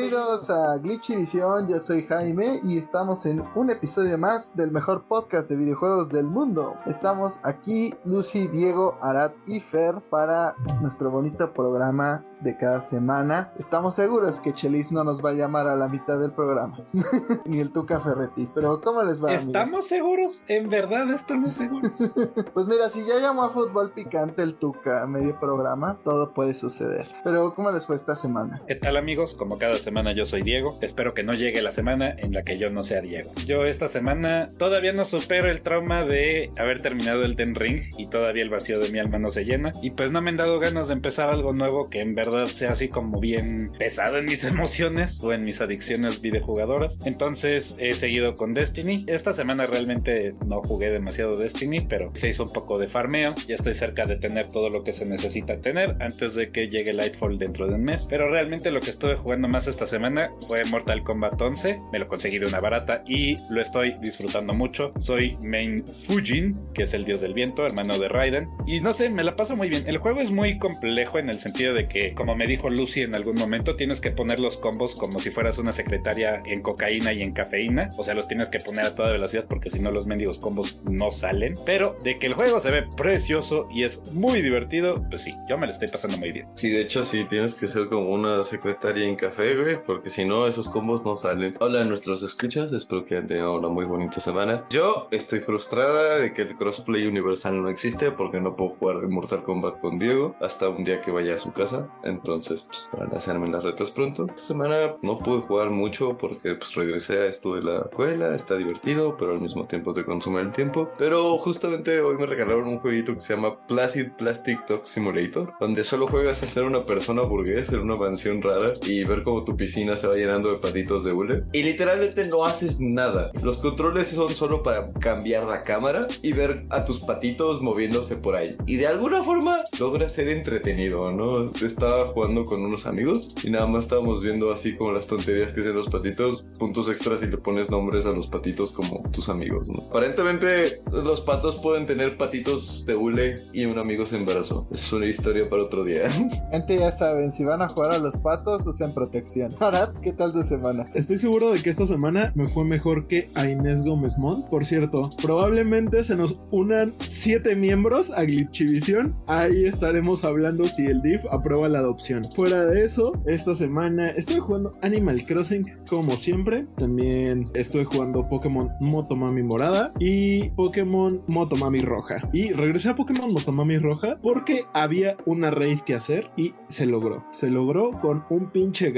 Bienvenidos a Glitchy Visión, yo soy Jaime y estamos en un episodio más del mejor podcast de videojuegos del mundo. Estamos aquí, Lucy, Diego, Arad y Fer para nuestro bonito programa de cada semana. Estamos seguros que Chelis no nos va a llamar a la mitad del programa, ni el Tuca Ferretti, pero ¿cómo les va? ¿Estamos seguros? ¿En verdad estamos seguros? pues mira, si ya llamó a Fútbol Picante el Tuca a medio programa, todo puede suceder. Pero ¿cómo les fue esta semana? ¿Qué tal amigos? Como cada semana yo soy Diego. Espero que no llegue la semana en la que yo no sea Diego. Yo esta semana todavía no supero el trauma de haber terminado el Ten Ring y todavía el vacío de mi alma no se llena. Y pues no me han dado ganas de empezar algo nuevo que en verdad sea así como bien pesado en mis emociones o en mis adicciones videojugadoras. Entonces he seguido con Destiny. Esta semana realmente no jugué demasiado Destiny, pero se hizo un poco de farmeo. Ya estoy cerca de tener todo lo que se necesita tener antes de que llegue Lightfall dentro de un mes. Pero realmente lo que estuve jugando más semana fue Mortal Kombat 11. Me lo conseguí de una barata y lo estoy disfrutando mucho. Soy main Fujin, que es el dios del viento, hermano de Raiden. Y no sé, me la paso muy bien. El juego es muy complejo en el sentido de que, como me dijo Lucy en algún momento, tienes que poner los combos como si fueras una secretaria en cocaína y en cafeína. O sea, los tienes que poner a toda velocidad porque si no los mendigos combos no salen. Pero de que el juego se ve precioso y es muy divertido, pues sí, yo me lo estoy pasando muy bien. Sí, de hecho sí, tienes que ser como una secretaria en café, güey, porque si no, esos combos no salen. Hola a nuestros escuchas, espero que tengan una muy bonita semana. Yo estoy frustrada de que el crossplay universal no existe porque no puedo jugar Mortal Kombat con Diego hasta un día que vaya a su casa. Entonces, pues, para hacerme las retas pronto. Esta semana no pude jugar mucho porque pues regresé a esto de la escuela, está divertido, pero al mismo tiempo te consume el tiempo. Pero justamente hoy me regalaron un jueguito que se llama Placid Plastic Talk Simulator, donde solo juegas a ser una persona burgués en una mansión rara y ver cómo tu piscina se va llenando de patitos de hule. Y literalmente no haces nada. Los controles son solo para cambiar la cámara y ver a tus patitos moviéndose por ahí. Y de alguna forma logra ser entretenido, ¿no? Estaba jugando con unos amigos y nada más estábamos viendo así como las tonterías que hacen los patitos, puntos extras y le pones nombres a los patitos como tus amigos, ¿no? Aparentemente los patos pueden tener patitos de hule y un amigo se embarazó. Es una historia para otro día. Gente, ya saben, si van a jugar a los patos, usen protección. Arad, ¿qué tal tu semana? Estoy seguro de que esta semana me fue mejor que a Inés Gómez Mont. Por cierto, probablemente se nos unan siete miembros a Glitchivisión. Ahí estaremos hablando si el DIF aprueba la adopción. Fuera de eso, esta semana estoy jugando Animal Crossing como siempre. También estoy jugando Pokémon Motomami Morada y Pokémon Motomami Roja. Y regresé a Pokémon Motomami Roja porque había una raid que hacer y se logró. Se logró con un pinche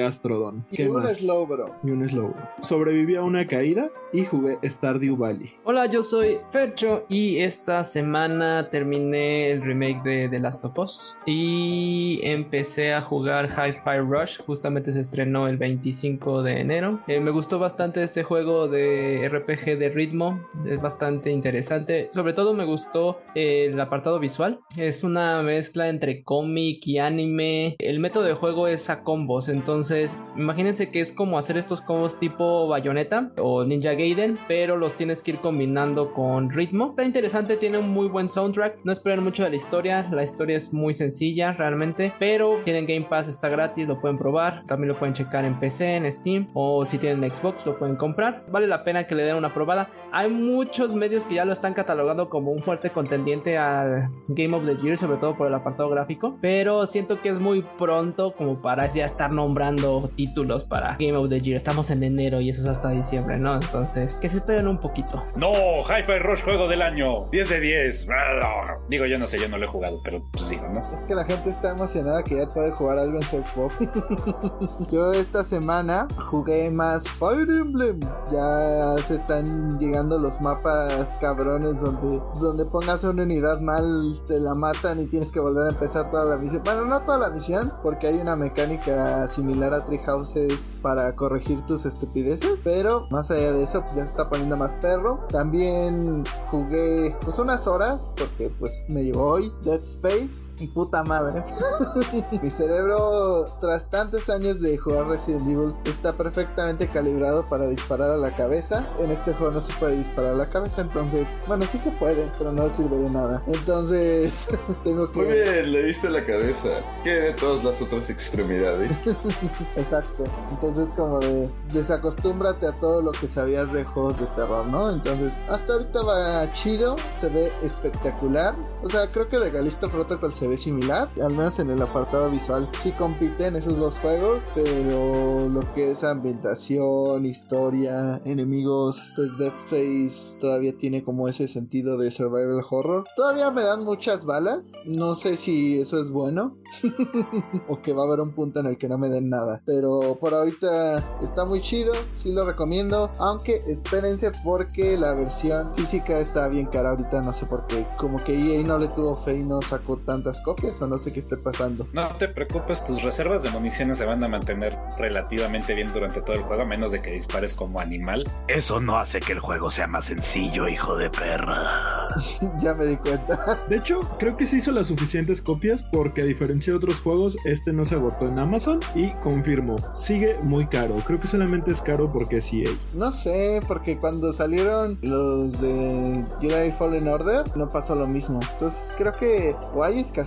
¿Qué más? Slowbro. Y un Slowbro. Sobreviví a una caída y jugué Stardew Valley. Hola, yo soy Fercho y esta semana terminé el remake de The Last of Us y empecé a jugar Hi-Fi Rush. Justamente se estrenó el 25 de enero. Eh, me gustó bastante este juego de RPG de ritmo. Es bastante interesante. Sobre todo me gustó el apartado visual. Es una mezcla entre cómic y anime. El método de juego es a combos. Entonces, imagínense que es como hacer estos combos tipo Bayonetta o Ninja Gaiden, pero los tienes que ir combinando con ritmo. Está interesante, tiene un muy buen soundtrack. No esperen mucho de la historia. La historia es muy sencilla realmente, pero tienen Game Pass, está gratis, lo pueden probar. También lo pueden checar en PC, en Steam o si tienen Xbox lo pueden comprar. Vale la pena que le den una probada. Hay muchos medios que ya lo están catalogando como un fuerte contendiente al Game of the Year, sobre todo por el apartado gráfico, pero siento que es muy pronto como para ya estar nombrando títulos para Game of the Year. Estamos en enero y eso es hasta diciembre, ¿no? Entonces, que se esperen un poquito. No, Hi-Fi Rush juego del año, 10 de 10. Digo, yo no sé, yo no lo he jugado, pero pues sí, ¿no? Es que la gente está emocionada que ya puede jugar algo en su Xbox. yo esta semana jugué más Fire Emblem. Ya se están llegando los mapas cabrones donde, donde pongas una unidad mal, te la matan y tienes que volver a empezar toda la misión. Bueno, no toda la misión, porque hay una mecánica similar a Tree Houses para corregir tus estupideces. Pero más allá de eso, pues, ya se está poniendo más perro. También jugué pues unas horas, porque pues me llevó hoy Dead Space. Puta madre. Mi cerebro, tras tantos años de jugar Resident Evil, está perfectamente calibrado para disparar a la cabeza. En este juego no se puede disparar a la cabeza, entonces, bueno, sí se puede, pero no sirve de nada. Entonces, tengo que. Muy bien, le diste la cabeza. ¿Qué de todas las otras extremidades? Exacto. Entonces, como de desacostúmbrate a todo lo que sabías de juegos de terror, ¿no? Entonces, hasta ahorita va chido, se ve espectacular. O sea, creo que de Galisto Protocol se ve similar, al menos en el apartado visual. Sí compiten esos dos juegos, pero lo que es ambientación, historia, enemigos, pues Dead Space todavía tiene como ese sentido de survival horror. Todavía me dan muchas balas, no sé si eso es bueno o que va a haber un punto en el que no me den nada, pero por ahorita está muy chido, sí lo recomiendo, aunque espérense porque la versión física está bien cara ahorita, no sé por qué, como que EA no le tuvo fe y no sacó tantas copias o no sé qué esté pasando. No te preocupes, tus reservas de municiones se van a mantener relativamente bien durante todo el juego, a menos de que dispares como animal. Eso no hace que el juego sea más sencillo, hijo de perra. ya me di cuenta. De hecho, creo que se hizo las suficientes copias porque a diferencia de otros juegos, este no se agotó en Amazon y confirmo, sigue muy caro. Creo que solamente es caro porque es EA. No sé, porque cuando salieron los de Jedi Fallen Order no pasó lo mismo. Entonces creo que o hay escasez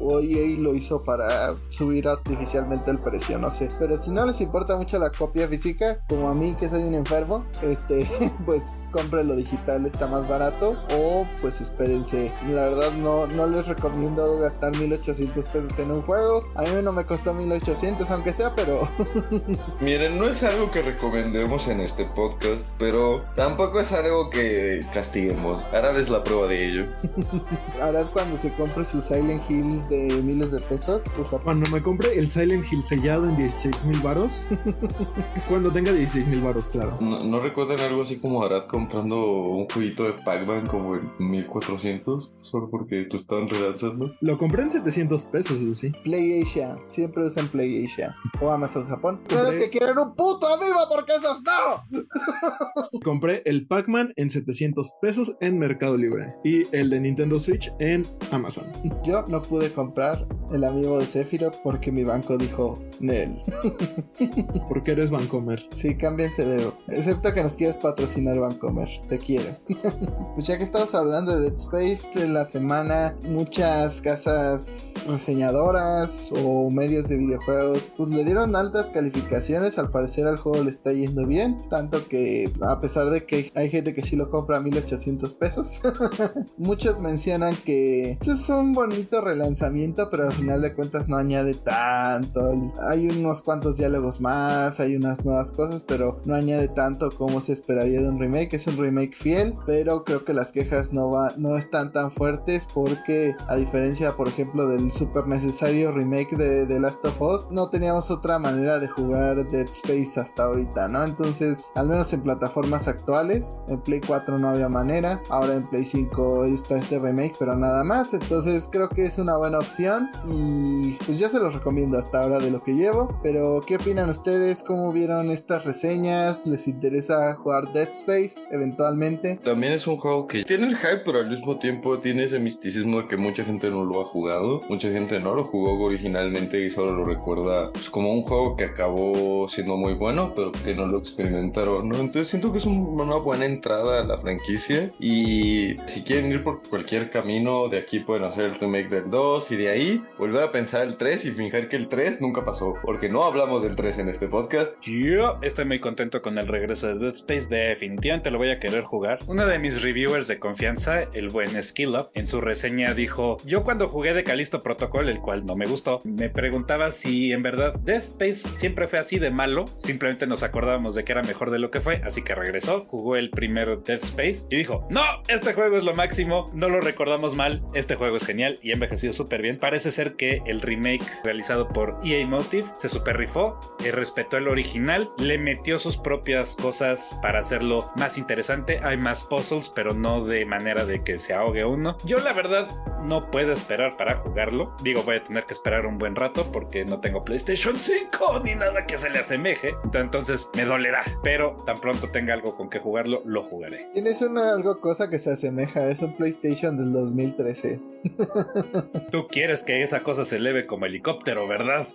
o EA lo hizo para subir artificialmente el precio, no sé. Pero si no les importa mucho la copia física, como a mí que soy un enfermo, este, pues compre lo digital, está más barato. O pues espérense. La verdad no, no les recomiendo gastar 1800 pesos en un juego. A mí no me costó 1800 aunque sea, pero... Miren, no es algo que recomendemos en este podcast, pero tampoco es algo que castiguemos. Arad es la prueba de ello. Arad cuando se compre sus Silent Hills de miles de pesos. pues, Cuando me compre el Silent Hill sellado en 16 mil varos. Cuando tenga 16 mil varos, claro. ¿No, ¿No recuerdan algo así como Arad comprando un jueguito de Pac-Man como en 1400? Solo porque tú estaban relanzando. Lo compré en 700 pesos, Lucy. Play Asia. Siempre usan Play Asia. O Amazon Japón. Pero es que quieren un puto amigo porque esos no. Compré el Pac-Man en 700 pesos en Mercado Libre y el de Nintendo Switch en Amazon. Yo no pude comprar el amigo de Sephiroth porque mi banco dijo Nel. Porque eres Vancomer. Sí, cámbiense de. Excepto que nos quieras patrocinar Vancomer. Te quiero. pues ya que estamos hablando de Dead Space, en la semana muchas casas reseñadoras o medios de videojuegos pues le dieron altas calificaciones. Al parecer al juego le está yendo bien. Tanto que a pesar de que hay gente que sí lo compra a 1800 pesos, muchos mencionan que es un bonito relanzamiento, pero al final de cuentas no añade tanto. Hay unos cuantos diálogos más, hay unas nuevas cosas, pero no añade tanto como se esperaría de un remake. Es un remake fiel, pero creo que las quejas no, va, no están tan fuertes porque a diferencia, por ejemplo, del super necesario remake de The Last of Us, no teníamos otra manera de jugar Dead Space hasta ahorita, ¿no? Entonces, al menos en plataformas actuales, en Play 4 no había manera, ahora en Play 5 está este remake, pero nada más. Entonces, creo que es una buena opción y pues yo se los recomiendo hasta ahora de lo que llevo. Pero, ¿qué opinan ustedes? ¿Cómo vieron estas reseñas? ¿Les interesa jugar Dead Space eventualmente? También es un juego que tiene el hype, pero al mismo tiempo tiene ese misticismo de que mucha gente no lo ha jugado. Mucha gente no lo jugó originalmente y solo lo recuerda pues, como un juego que acabó siendo muy bueno, pero que no lo experimentaron, ¿no? Entonces siento que es un- una buena entrada a la franquicia y si quieren ir por cualquier camino, de aquí pueden hacer el remake del 2 y de ahí volver a pensar el 3 y fingir que el 3 nunca pasó, porque no hablamos del 3 en este podcast. Yo estoy muy contento con el regreso de Dead Space, definitivamente lo voy a querer jugar. Uno de mis reviewers de confianza, el buen Skill Up, en su reseña dijo, yo cuando jugué de Calisto Protocol, el cual no me gustó, me preguntaba si en verdad Dead Space siempre fue así de malo, simplemente nos acordábamos de que era mejor de lo que fue, así que regresó, jugó el primer Dead Space y dijo, no, este juego es lo máximo, no lo recordamos mal, este juego es genial y envejecido súper bien. Parece ser que el remake realizado por EA Motive se super rifó, eh, respetó el original, le metió sus propias cosas para hacerlo más interesante. Hay más puzzles, pero no de manera de que se ahogue uno. Yo la verdad no puedo esperar para jugarlo. Digo, voy a tener que esperar un buen rato porque no tengo PlayStation 5 ni nada que se le asemeje. Entonces me dolerá. Pero tan pronto tenga algo con que jugarlo, lo jugaré. Tienes una algo cosa que se asemeja, es un PlayStation del 2013. Tú quieres que esa cosa se eleve como helicóptero, ¿verdad?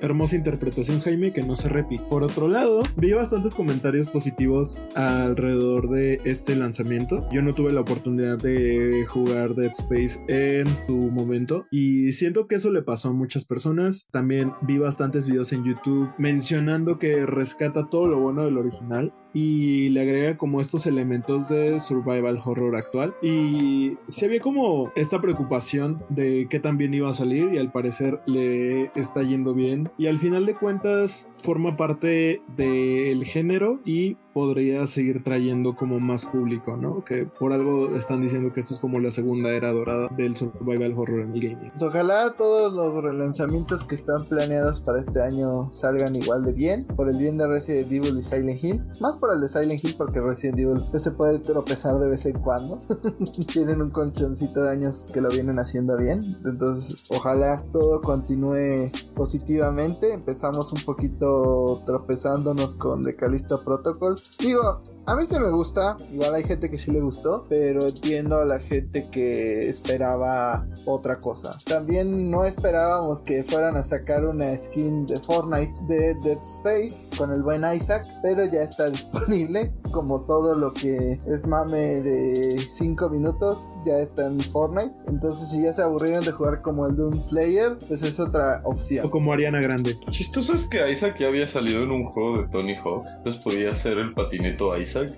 Hermosa interpretación, Jaime, que no se repite. Por otro lado, vi bastantes comentarios positivos alrededor de este lanzamiento. Yo no tuve la oportunidad de jugar Dead Space en su momento y siento que eso le pasó a muchas personas. También vi bastantes videos en YouTube mencionando que rescata todo lo bueno del original y le agrega como estos elementos de survival horror actual y se había como esta preocupación de qué tan bien iba a salir y al parecer le está yendo bien. Y al final de cuentas forma parte del género y podría seguir trayendo como más público, ¿no? Que por algo están diciendo que esto es como la segunda era dorada del survival horror en el gaming. Pues ojalá todos los relanzamientos que están planeados para este año salgan igual de bien, por el bien de Resident Evil y Silent Hill, más por el de Silent Hill porque Resident Evil se puede tropezar de vez en cuando. Tienen un colchoncito de años que lo vienen haciendo bien, entonces ojalá todo continúe positivamente. Empezamos un poquito tropezándonos con The Callisto Protocol Digo, a mí se me gusta, igual hay gente que sí le gustó, pero entiendo a la gente que esperaba otra cosa. También no esperábamos que fueran a sacar una skin de Fortnite de Dead Space con el buen Isaac, pero ya está disponible. Como todo lo que es mame de 5 minutos, ya está en Fortnite. Entonces, si ya se aburrieron de jugar como el Doom Slayer, pues es otra opción. O como Ariana Grande. Chistoso es que Isaac ya había salido en un juego de Tony Hawk, entonces podía ser el patineto Isaac.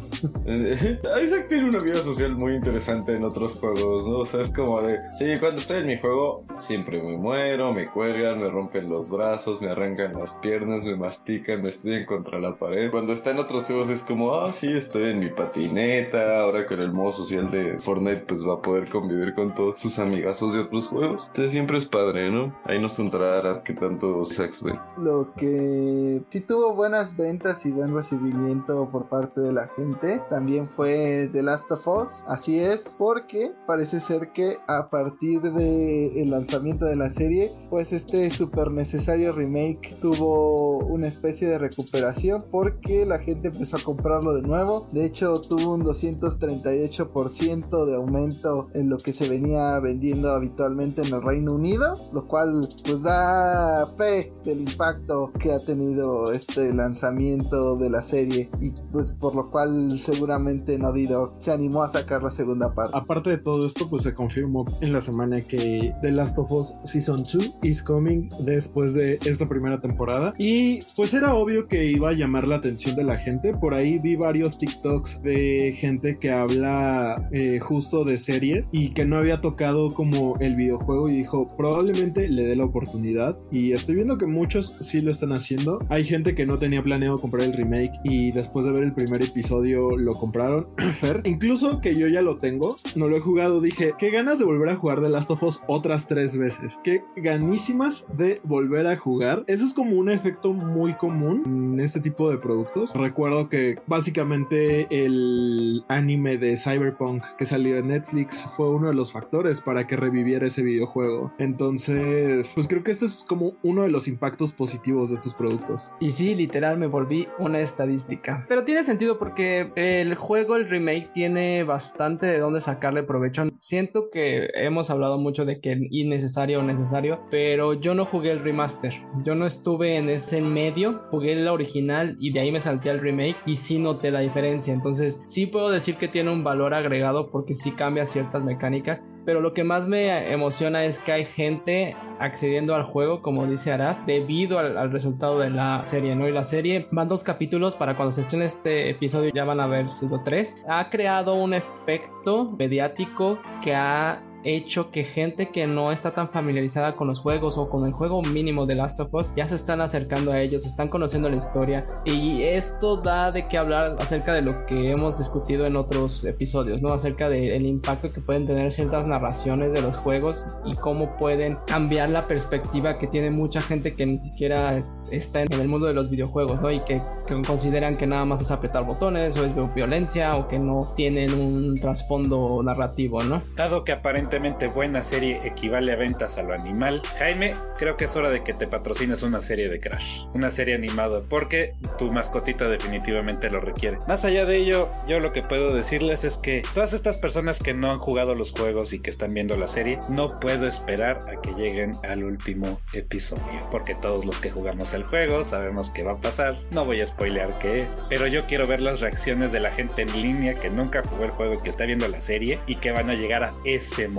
Isaac tiene una vida social muy interesante en otros juegos, ¿no? O sea, es como de, sí, cuando estoy en mi juego, siempre me muero, me cuelgan, me rompen los brazos, me arrancan las piernas, me mastican, me estrellan contra la pared. Cuando está en otros juegos es como, ah, sí, estoy en mi patineta, ahora con el modo social de Fortnite, pues va a poder convivir con todos sus amigazos de otros juegos. Entonces siempre es padre, ¿no? Ahí nos contará qué tanto Sax ve. Lo que sí tuvo buenas ventas y buen recibimiento por parte de la gente también fue The Last of Us. Así es, porque parece ser que a partir del lanzamiento de la serie, pues este super necesario remake tuvo una especie de recuperación porque la gente empezó a comprarlo de nuevo. De hecho, tuvo un 238% de aumento en lo que se venía vendiendo habitualmente en el Reino Unido, lo cual pues da fe del impacto que ha tenido este lanzamiento de la serie y pues por lo cual seguramente Naughty Dog se animó a sacar la segunda parte. Aparte de todo esto, pues se confirmó en la semana que The Last of Us Season 2 is coming después de esta primera temporada. Y pues era obvio que iba a llamar la atención de la gente. Por ahí vi varios TikToks de gente que habla eh, justo de series y que no había tocado como el videojuego y dijo probablemente le dé la oportunidad. Y estoy viendo que muchos sí lo están haciendo. Hay gente que no tenía planeado comprar el remake y después de ver el primer episodio lo compraron. Fer, incluso que yo ya lo tengo, no lo he jugado, dije, qué ganas de volver a jugar The Last of Us otras tres veces. Qué ganísimas de volver a jugar. Eso es como un efecto muy común en este tipo de productos. Recuerdo que básicamente el anime de Cyberpunk que salió en Netflix fue uno de los factores para que reviviera ese videojuego. Entonces, pues creo que este es como uno de los impactos positivos de estos productos. Y sí, literal me volví una estadística. Pero tiene sentido porque el juego, el remake, tiene bastante de dónde sacarle provecho. Siento que hemos hablado mucho de que innecesario o necesario, pero yo no jugué el remaster. Yo no estuve en ese medio, jugué el original y de ahí me salté al remake y sí noté la diferencia. Entonces, sí puedo decir que tiene un valor agregado porque sí cambia ciertas mecánicas pero lo que más me emociona es que hay gente accediendo al juego, como dice Arad, debido al, al, resultado de la serie, ¿no? Y la serie van dos capítulos para cuando se estrene este episodio ya van a haber sido tres. Ha creado un efecto mediático que ha hecho que gente que no está tan familiarizada con los juegos o con el juego mínimo de Last of Us ya se están acercando a ellos, están conociendo la historia y esto da de qué hablar acerca de lo que hemos discutido en otros episodios, ¿no? Acerca del impacto que pueden tener ciertas narraciones de los juegos y cómo pueden cambiar la perspectiva que tiene mucha gente que ni siquiera está en el mundo de los videojuegos, ¿no? Y que, que consideran que nada más es apretar botones o es violencia o que no tienen un trasfondo narrativo, ¿no? Dado que aparentemente buena serie equivale a ventas a lo animal, Jaime, creo que es hora de que te patrocines una serie de Crash, una serie animada, porque tu mascotita definitivamente lo requiere. Más allá de ello, yo lo que puedo decirles es que todas estas personas que no han jugado los juegos y que están viendo la serie, no puedo esperar a que lleguen al último episodio, porque todos los que jugamos el juego sabemos qué va a pasar, no voy a spoilear qué es, pero yo quiero ver las reacciones de la gente en línea que nunca jugó el juego y que está viendo la serie y que van a llegar a ese momento.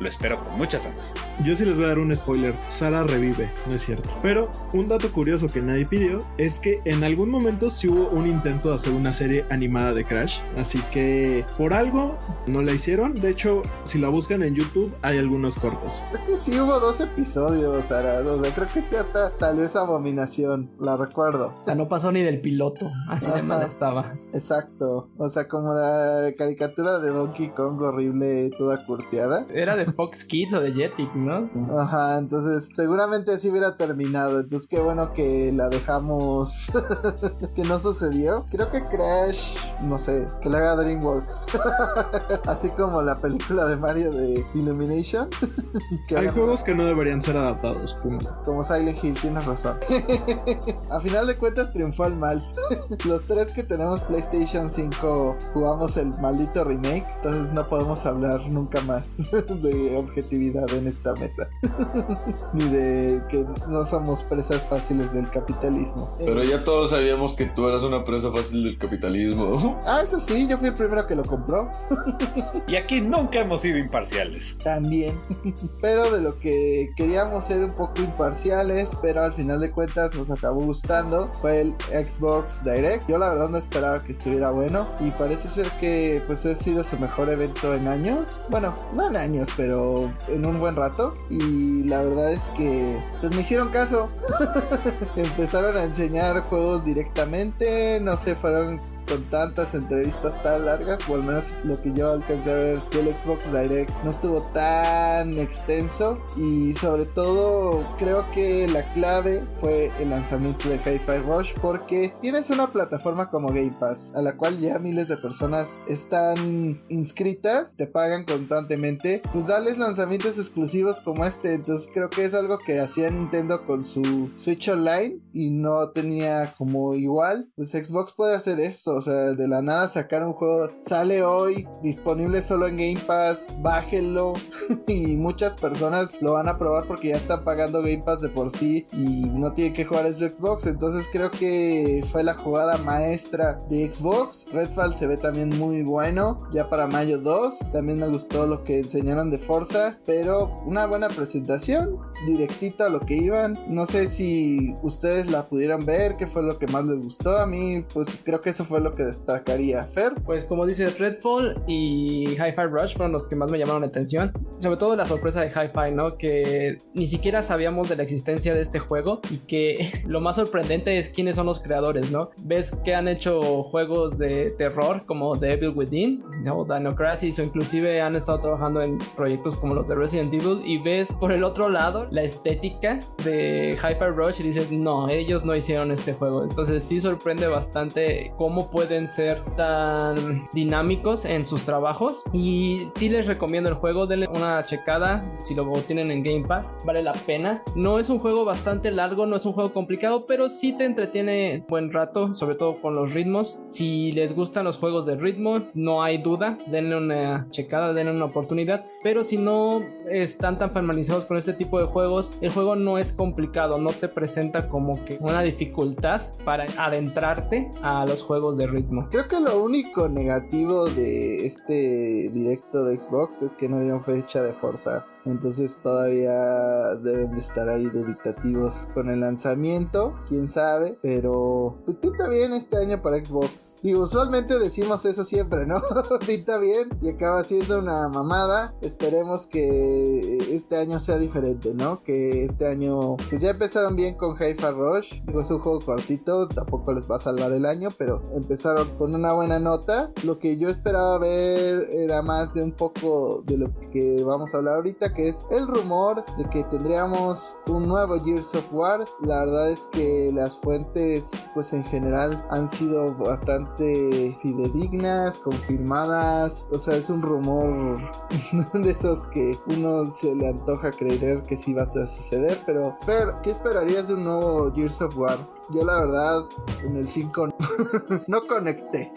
Lo espero con muchas ansias. Yo sí les voy a dar un spoiler. Sara revive, no es cierto. Pero un dato curioso que nadie pidió es que en algún momento sí hubo un intento de hacer una serie animada de Crash. Así que por algo no la hicieron. De hecho, si la buscan en YouTube hay algunos cortos. Creo que sí hubo dos episodios, Sara. O sea, creo que sí hasta salió esa abominación. La recuerdo. O sea, no pasó ni del piloto. Así de Ajá. mal estaba. Exacto. O sea, como la caricatura de Donkey Kong horrible, toda Era de Fox Kids o de Jetix, ¿no? Ajá, entonces seguramente así hubiera terminado. Entonces qué bueno que la dejamos que no sucedió. Creo que Crash, no sé, que la haga DreamWorks. así como la película de Mario de Illumination. Hay juegos que no deberían ser adaptados, punto. Como Silent Hill, tienes razón. A final de cuentas triunfó el mal. Los tres que tenemos PlayStation 5 jugamos el maldito remake, entonces no podemos hablar nunca más de objetividad en esta mesa. Ni de que no somos presas fáciles del capitalismo. Pero ya todos sabíamos que tú eras una presa fácil del capitalismo. Ah, eso sí, yo fui el primero que lo compró. Y aquí nunca hemos sido imparciales. También. Pero de lo que queríamos ser un poco imparciales, pero al final de cuentas nos acabó gustando, fue el Xbox Direct. Yo la verdad no esperaba que estuviera bueno y parece ser que pues ha sido su mejor evento en años. Bueno, no en años, pero en un buen rato. Y la verdad es que pues me hicieron caso. Empezaron a enseñar juegos directamente, no se fueron con tantas entrevistas tan largas, o al menos lo que yo alcancé a ver del Xbox Direct no estuvo tan extenso. Y sobre todo creo que la clave fue el lanzamiento de Hi-Fi Rush porque tienes una plataforma como Game Pass a la cual ya miles de personas están inscritas, te pagan constantemente, pues dales lanzamientos exclusivos como este, entonces creo que es algo que hacía Nintendo con su Switch Online y no tenía como igual, pues Xbox puede hacer esto, o sea, de la nada sacar un juego, sale hoy, disponible solo en Game Pass, bájenlo. Y muchas personas lo van a probar porque ya están pagando Game Pass de por sí y no tienen que jugar en su Xbox, entonces creo que fue la jugada maestra de Xbox, Redfall se ve también muy bueno, ya para mayo 2, también me gustó lo que enseñaron de Forza, pero una buena presentación, directito a lo que iban, no sé si ustedes la pudieron ver, qué fue lo que más les gustó, a mí pues creo que eso fue lo que destacaría Fer. Pues como dices, Redfall y Hi-Fi Rush fueron los que más me llamaron la atención. Sobre todo la sorpresa de Hi-Fi, ¿no? Que ni siquiera sabíamos de la existencia de este juego y que lo más sorprendente es quiénes son los creadores, ¿no? Ves que han hecho juegos de terror como The Evil Within, ¿no? Dino Crisis o inclusive han estado trabajando en proyectos como los de Resident Evil y ves por el otro lado la estética de Hi-Fi Rush y dices, no, ellos no hicieron este juego. Entonces sí sorprende bastante cómo pueden ser tan dinámicos en sus trabajos y sí les recomiendo el juego, denle una checada si lo tienen en Game Pass, vale la pena. No es un juego bastante largo, no es un juego complicado, pero sí te entretiene buen rato, sobre todo con los ritmos. Si les gustan los juegos de ritmo, no hay duda, denle una checada, denle una oportunidad, pero si no están tan familiarizados con este tipo de juegos, el juego no es complicado, no te presenta como que una dificultad para adentrarte a los juegos ritmo. Creo que lo único negativo de este directo de Xbox es que no dieron fecha de Forza. Entonces todavía deben de estar ahí duditativos con el lanzamiento, quién sabe, pero pues pinta bien este año para Xbox. Digo, usualmente decimos eso siempre, ¿no? pinta bien y acaba siendo una mamada. Esperemos que este año sea diferente, ¿no? Que este año pues ya empezaron bien con Hi-Fi Rush. Digo, es un juego cortito, tampoco les va a salvar el año, pero empezaron con una buena nota. Lo que yo esperaba ver era más de un poco de lo que vamos a hablar ahorita que es el rumor de que tendríamos un nuevo Gears of War. La verdad es que las fuentes, pues en general, han sido bastante fidedignas, confirmadas. O sea, es un rumor de esos que uno se le antoja creer que sí va a suceder. Pero, ¿qué esperarías de un nuevo Gears of War? Yo la verdad, en el 5 no conecté.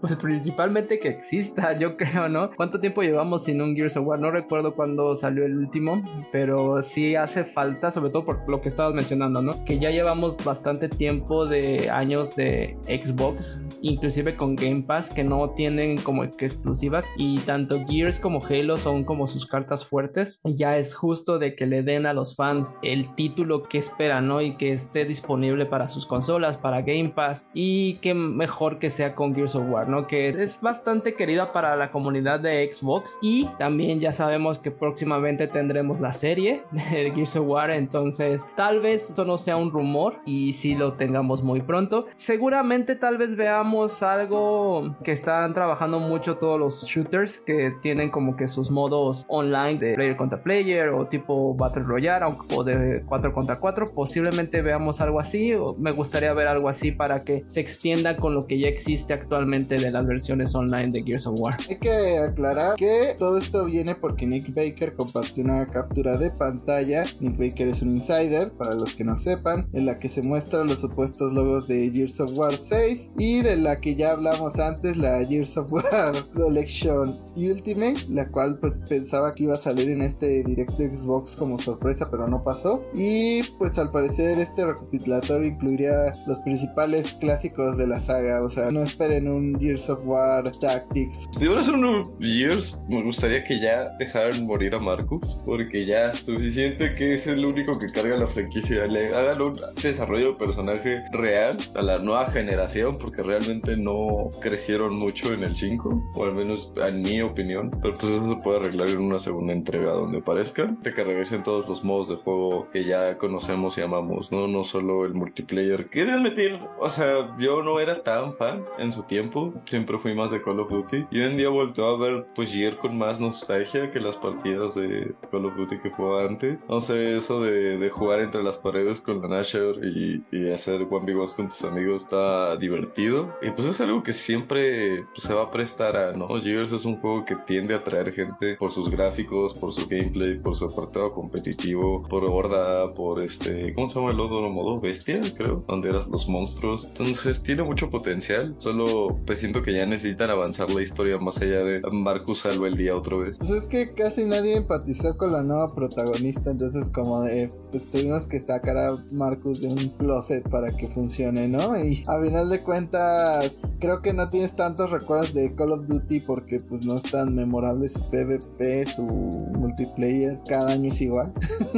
Pues principalmente que exista, yo creo, ¿no? ¿Cuánto tiempo llevamos sin un Gears of War? No recuerdo cuándo salió el último, pero sí hace falta, sobre todo por lo que estabas mencionando, ¿no? Que ya llevamos bastante tiempo de años de Xbox, inclusive con Game Pass, que no tienen como que exclusivas y tanto Gears como Halo son como sus cartas fuertes. Ya es justo de que le den a los fans el título que esperan, ¿no? Y que esté disponible para sus consolas, para Game Pass y que mejor que sea con Gears of War, ¿no? Que es bastante querida para la comunidad de Xbox y también ya sabemos que próximamente tendremos la serie de Gears of War, entonces tal vez esto no sea un rumor y si lo tengamos muy pronto. Seguramente tal vez veamos algo que están trabajando mucho todos los shooters que tienen como que sus modos online de player contra player o tipo Battle Royale o de 4 contra 4. Posiblemente veamos algo así o me gustaría ver algo así para que se extienda con lo que ya existe actualmente de las versiones online de Gears of War. Hay que aclarar que todo esto viene porque Nick Baker compartió una captura de pantalla. Nick Baker es un insider, para los que no sepan, en la que se muestran los supuestos logos de Gears of War 6 y de la que ya hablamos antes, la Gears of War Collection Ultimate, la cual pues pensaba que iba a salir en este directo Xbox como sorpresa, pero no pasó. Y pues al parecer este recopilatorio incluiría los principales clásicos de la saga, o sea, no esperen un Gears of War Tactics. Si van a hacer un Years, me gustaría que ya dejaran morir a Marcus, porque ya suficiente que es el único que carga la franquicia. Le hagan un desarrollo de personaje real a la nueva generación, porque realmente no crecieron mucho en el 5, o al menos en mi opinión. Pero pues eso se puede arreglar en una segunda entrega donde parezcan, de que regresen todos los modos de juego que ya conocemos y amamos, no, no solo el multiplayer. De admitir, o sea, yo no era tan fan en su tiempo, siempre fui más de Call of Duty, y hoy en día vuelto a ver pues Gear con más nostalgia que las partidas de Call of Duty que jugaba antes. No sé, eso de, de jugar entre las paredes con la Nasher y, y hacer 1v1 con tus amigos está divertido. Y pues es algo que siempre pues, se va a prestar a, ¿no? Gears es un juego que tiende a atraer gente por sus gráficos, por su gameplay, por su apartado competitivo, por horda, por este, ¿cómo se llama el otro modo? Bestia, creo, donde eras los monstruos. Entonces tiene mucho potencial, solo pues siento que ya necesitan avanzar la historia más allá de Marcus salva el día otra vez. Pues es que casi nadie empatizó con la nueva protagonista, entonces como de, pues tuvimos que sacar a Marcus de un closet para que funcione, ¿no? Y a final de cuentas, creo que no tienes tantos recuerdos de Call of Duty porque pues no es tan memorable su PvP, su multiplayer, cada año es igual.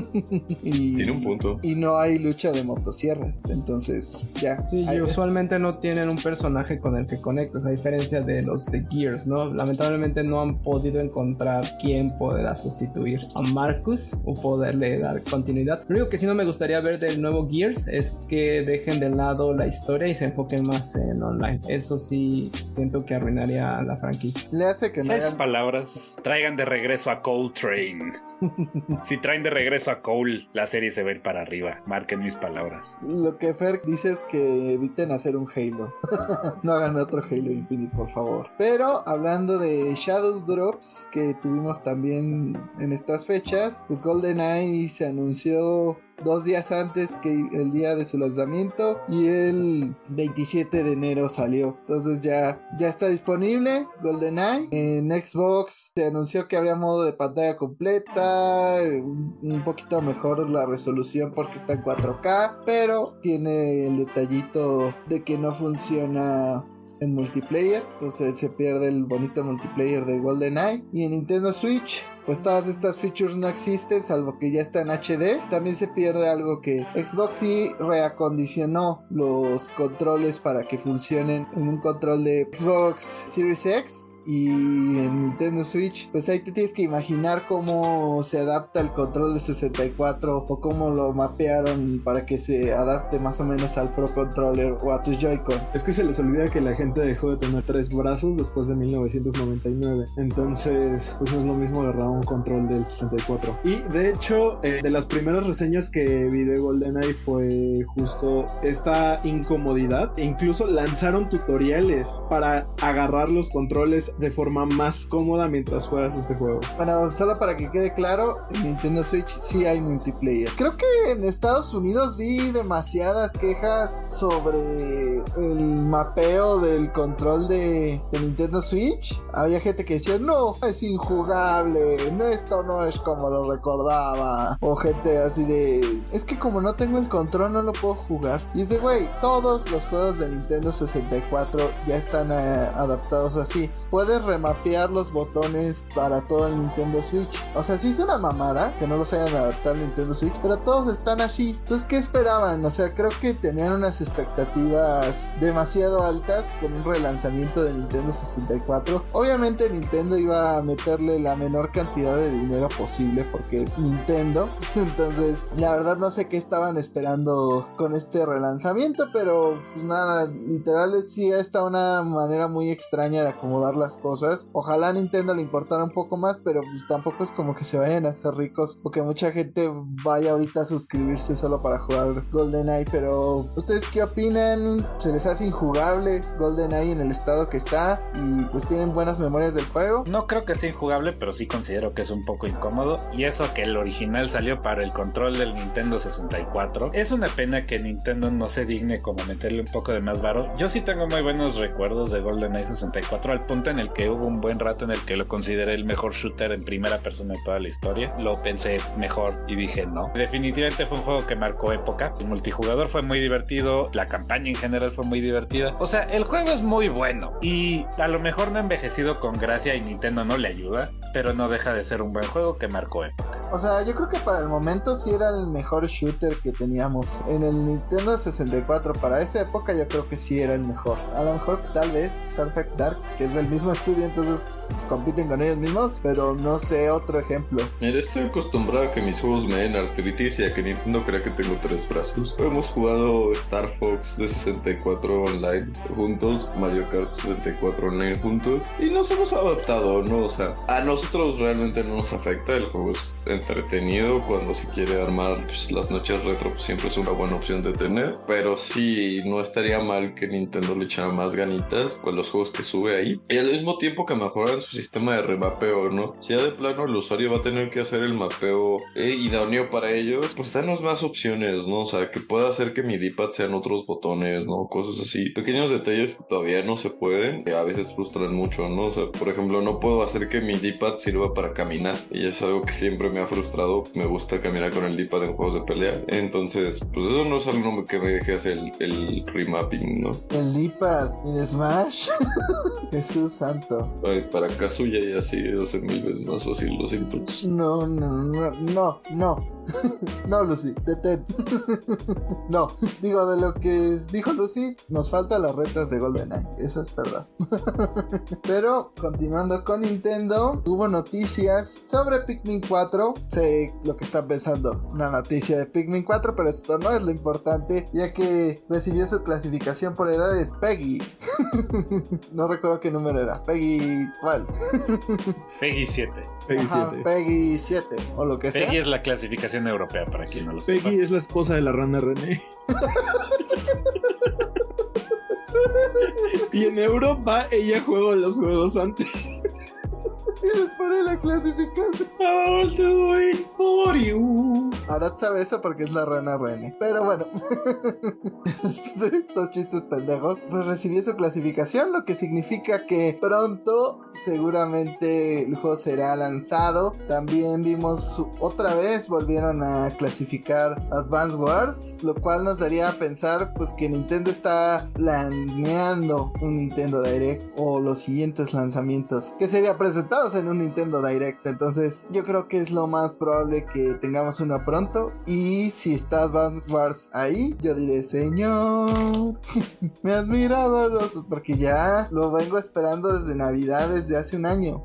y, Tiene un punto. Y no hay lucha de motosierras, entonces ya. Sí, y usualmente no tienen un personaje con el que conectas, a diferencia de los de Gears, ¿no? Lamentablemente no han podido encontrar quién podrá sustituir a Marcus o poderle dar continuidad. Lo único que sí no me gustaría ver del nuevo Gears es que dejen de lado la historia y se enfoquen más en online. Eso sí siento que arruinaría la franquicia. Le hace que no hagan- palabras traigan de regreso a Cole Train. si traen de regreso a Cole, la serie se va a ir para arriba. Marquen mis palabras. Lo que Fer dice es que eviten hacer un Halo. no hagan otro Halo Infinite, por favor. Pero hablando de Shadow Drops que tuvimos también en estas fechas, pues GoldenEye se anunció dos días antes que el día de su lanzamiento y el 27 de enero salió. Entonces ya, ya está disponible GoldenEye. En Xbox se anunció que habría modo de pantalla completa, un, poquito mejor la resolución porque está en 4K, pero tiene el detallito de que no funciona en multiplayer, entonces se pierde el bonito multiplayer de GoldenEye. Y en Nintendo Switch, pues todas estas features no existen, salvo que ya está en HD. También se pierde algo que Xbox sí reacondicionó los controles para que funcionen en un control de Xbox Series X. y en Nintendo Switch, pues ahí te tienes que imaginar cómo se adapta el control de 64 o cómo lo mapearon para que se adapte más o menos al Pro Controller o a tus Joy-Cons. Es que se les olvida que la gente dejó de tener tres brazos después de 1999. Entonces, pues no es lo mismo agarrar un control del 64. Y de hecho, eh, de las primeras reseñas que vi de GoldenEye fue justo esta incomodidad. E incluso lanzaron tutoriales para agarrar los controles de forma más cómoda mientras juegas este juego. Bueno, solo para que quede claro, en Nintendo Switch sí hay multiplayer. Creo que en Estados Unidos vi demasiadas quejas sobre el mapeo del control de, Nintendo Switch. Había gente que decía, no, es injugable, no, esto no es como lo recordaba. O gente así de, es que como no tengo el control no lo puedo jugar. Y de, güey, todos los juegos de Nintendo 64 ya están eh, adaptados así. Puedes remapear los botones para todo el Nintendo Switch. O sea, sí es una mamada que no los hayan adaptado Nintendo Switch, pero todos están así. Entonces, ¿qué esperaban? O sea, creo que tenían unas expectativas demasiado altas con un relanzamiento de Nintendo 64. Obviamente Nintendo iba a meterle la menor cantidad de dinero posible porque Nintendo. Entonces, la verdad no sé qué estaban esperando con este relanzamiento, pero pues nada, literal sí está una manera muy extraña de acomodar las cosas. Ojalá Nintendo le importara un poco más, pero pues tampoco es como que se vayan a hacer ricos porque mucha gente vaya ahorita a suscribirse solo para jugar GoldenEye, pero ¿ustedes qué opinan? ¿Se les hace injugable GoldenEye en el estado que está y pues tienen buenas memorias del juego? No creo que sea injugable, pero sí considero que es un poco incómodo. Y eso que el original salió para el control del Nintendo 64. Es una pena que Nintendo no se digne como meterle un poco de más varo. Yo sí tengo muy buenos recuerdos de GoldenEye 64 al punto en el que hubo un buen rato en el que lo consideré el mejor shooter en primera persona de toda la historia. Lo pensé mejor y dije no. Definitivamente fue un juego que marcó época. El multijugador fue muy divertido, la campaña en general fue muy divertida. O sea, el juego es muy bueno y a lo mejor no ha envejecido con gracia y Nintendo no le ayuda, pero no deja de ser un buen juego que marcó época. O sea, yo creo que para el momento sí era el mejor shooter que teníamos en el Nintendo 64. Para esa época yo creo que sí era el mejor. A lo mejor tal vez Perfect Dark, que es del mismo estudio, entonces pues, compiten con ellos mismos, pero no sé otro ejemplo. Mira, estoy acostumbrado a que mis juegos me den artritis y a que Nintendo crea que tengo tres brazos. Hemos jugado Star Fox de 64 online juntos, Mario Kart 64 online juntos y nos hemos adaptado, ¿no? O sea, a nosotros realmente no nos afecta, el juego es entretenido cuando se quiere armar pues, las noches retro, pues, siempre es una buena opción de tener, pero sí, no estaría mal que Nintendo le echara más ganitas con los juegos que sube ahí y al mismo tiempo que mejoran su sistema de remapeo, ¿no? Si ya de plano el usuario va a tener que hacer el mapeo eh, idóneo para ellos, pues danos más opciones, ¿no? O sea, que pueda hacer que mi D-pad sean otros botones, ¿no? Cosas así. Pequeños detalles que todavía no se pueden, que a veces frustran mucho, ¿no? O sea, por ejemplo, no puedo hacer que mi D-pad sirva para caminar. Y es algo que siempre me ha frustrado. Me gusta caminar con el D-pad en juegos de pelea. Entonces, pues eso no es algo que me deje hacer el, el remapping, ¿no? El D-pad en Smash. Jesús santo. Ay, para Kazuya y así hace mil veces más fácil los inputs. No, no, no, no, no. no, Lucy, detén. no, digo, de lo que dijo Lucy, nos faltan las retas de GoldenEye. Eso es verdad. Pero, continuando con Nintendo, hubo noticias sobre Pikmin 4. Sé lo que están pensando, una noticia de Pikmin 4, pero esto no es lo importante, ya que recibió su clasificación por edades Peggy. no recuerdo qué número era. Peggy, ¿cuál? Peggy 7. Peggy Ajá, 7. Peggy 7, o lo que sea. Peggy es la clasificación europea, para quien no lo sepa. Peggy es la esposa de la rana René. y en Europa ella juega los juegos antes. Les pone la clasificación. For you. Ahora sabe eso porque es la rana Rene. Pero bueno, estos chistes pendejos, pues recibió su clasificación, lo que significa que pronto seguramente el juego será lanzado. También vimos su- otra vez volvieron a clasificar Advance Wars, lo cual nos daría a pensar pues que Nintendo está planeando un Nintendo Direct o los siguientes lanzamientos que serían en un Nintendo Direct. Entonces yo creo que es lo más probable que tengamos uno pronto. Y si está Advance Wars ahí, yo diré, señor, me has mirado los... Porque ya lo vengo esperando desde Navidad, desde hace un año.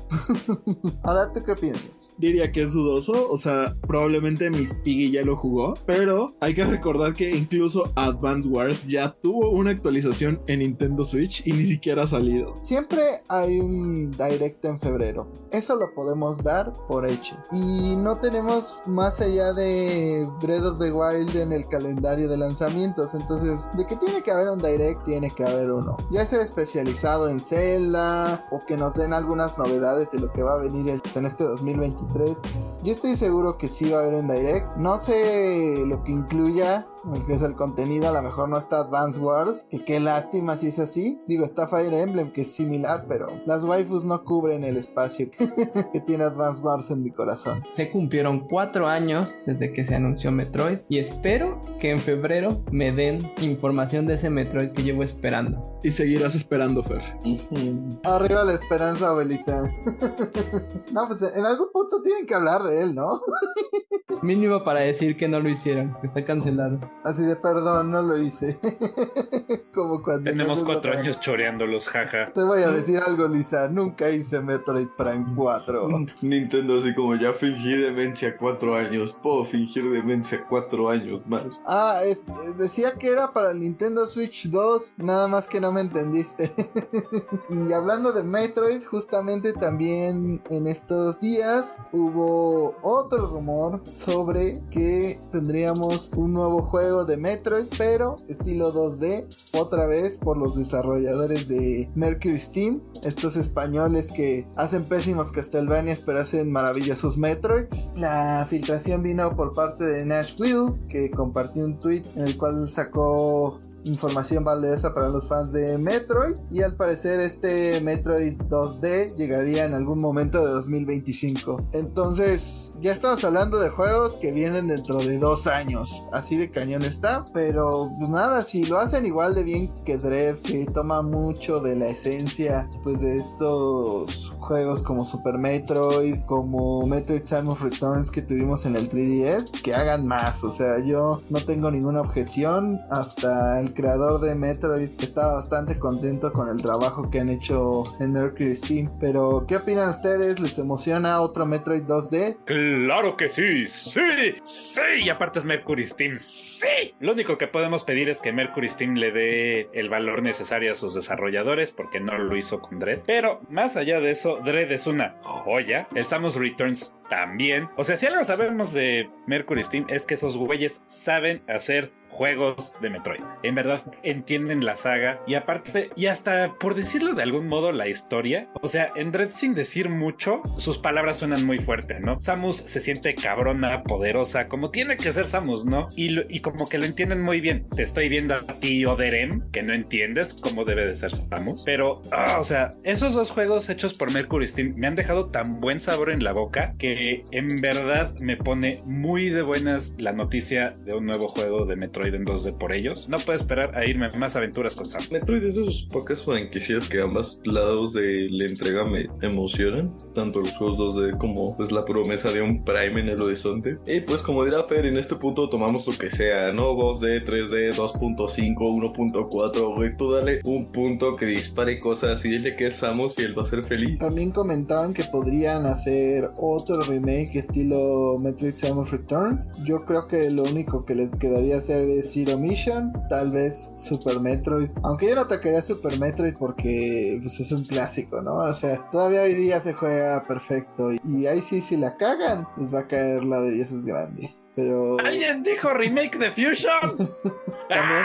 Ahora, ¿tú qué piensas? Diría que es dudoso, o sea, probablemente Miss Piggy ya lo jugó, pero hay que recordar que incluso Advance Wars ya tuvo una actualización en Nintendo Switch y ni siquiera ha salido. Siempre hay un directo en febrero. Eso lo podemos dar por hecho. Y no tenemos más allá de Breath of the Wild en el calendario de lanzamientos. Entonces, de que tiene que haber un direct, tiene que haber uno. Ya sea especializado en Zelda o que nos den algunas novedades de lo que va a venir en este 2023. Yo estoy seguro que sí va a haber un direct. No sé lo que incluya que es el contenido, a lo mejor no está Advance Wars, que qué lástima si es así. Digo, está Fire Emblem, que es similar, pero las waifus no cubren el espacio que tiene Advance Wars en mi corazón. Se cumplieron cuatro años desde que se anunció Metroid y espero que en febrero me den información de ese Metroid que llevo esperando. Y seguirás esperando, Fer. Arriba la esperanza, abuelita. no, pues en algún punto tienen que hablar de él, ¿no? Mínimo para decir que no lo hicieron, que está cancelado. Así de perdón, no lo hice. Como cuando. Tenemos cuatro años choreándolos, jaja. Te voy a decir algo, Lisa. Nunca hice Metroid Prime 4. Nintendo, así como ya fingí demencia cuatro años. Puedo fingir demencia cuatro años más. Ah, es, decía que era para el Nintendo Switch 2. Nada más que no me entendiste. y hablando de Metroid, justamente también en estos días hubo otro rumor sobre que tendríamos un nuevo juego de Metroid, pero estilo 2D, otra vez por los desarrolladores de Mercury Steam, estos españoles que hacen pésimos Castlevanias pero hacen maravillosos Metroids. La filtración vino por parte de Nashville, que compartió un tweet en el cual sacó información valiosa para los fans de Metroid. Y al parecer este Metroid 2D llegaría en algún momento de 2025 entonces ya estamos hablando de juegos que vienen dentro de dos años. Así de cañón está pero pues nada si lo hacen igual de bien que Dread que toma mucho de la esencia pues de estos juegos como Super Metroid como Metroid Samus Returns que tuvimos en el 3DS que hagan más. O sea yo no tengo ninguna objeción. Hasta el creador de Metroid está bastante contento con el trabajo que han hecho en Mercury Steam. Pero, ¿qué opinan ustedes? ¿Les emociona otro Metroid 2D? Claro que sí, sí, sí. Y aparte es Mercury Steam, sí. Lo único que podemos pedir es que Mercury Steam le dé el valor necesario a sus desarrolladores porque no lo hizo con Dread. Pero más allá de eso, Dread es una joya. El Samus Returns también. O sea, si algo sabemos de Mercury Steam es que esos güeyes saben hacer juegos de Metroid. En verdad entienden la saga y aparte, y hasta por decirlo de algún modo, la historia. O sea, en Dread sin decir mucho, sus palabras suenan muy fuerte, ¿no? Samus se siente cabrona, poderosa, como tiene que ser Samus, ¿no? Y, y como que lo entienden muy bien. Te estoy viendo a ti, Oderem, que no entiendes cómo debe de ser Samus. Pero, ah, o sea, esos dos juegos hechos por Mercury Steam me han dejado tan buen sabor en la boca que en verdad me pone muy de buenas la noticia de un nuevo juego de Metroid en 2D por ellos. No puedo esperar a irme a más aventuras con Sam. Metroid es de esos pocas franquicias que ambas lados de la entrega me emocionan. Tanto los juegos 2D como pues, la promesa de un Prime en el horizonte. Y pues como dirá Fer, en este punto tomamos lo que sea, ¿no? 2D, 3D, 2.5, 1.4, güey. Tú dale un punto que dispare cosas y dile que es Samus y él va a ser feliz. También comentaban que podrían hacer otro remake estilo Metroid Samus Returns. Yo creo que lo único que les quedaría hacer es Zero Mission, tal vez Super Metroid. Aunque yo no tocaría Super Metroid porque pues, es un clásico, ¿no? O sea, todavía hoy día se juega perfecto. Y ahí sí, si la cagan, les va a caer la de Dios es grande. Pero. ¿Alguien dijo remake de Fusion? También.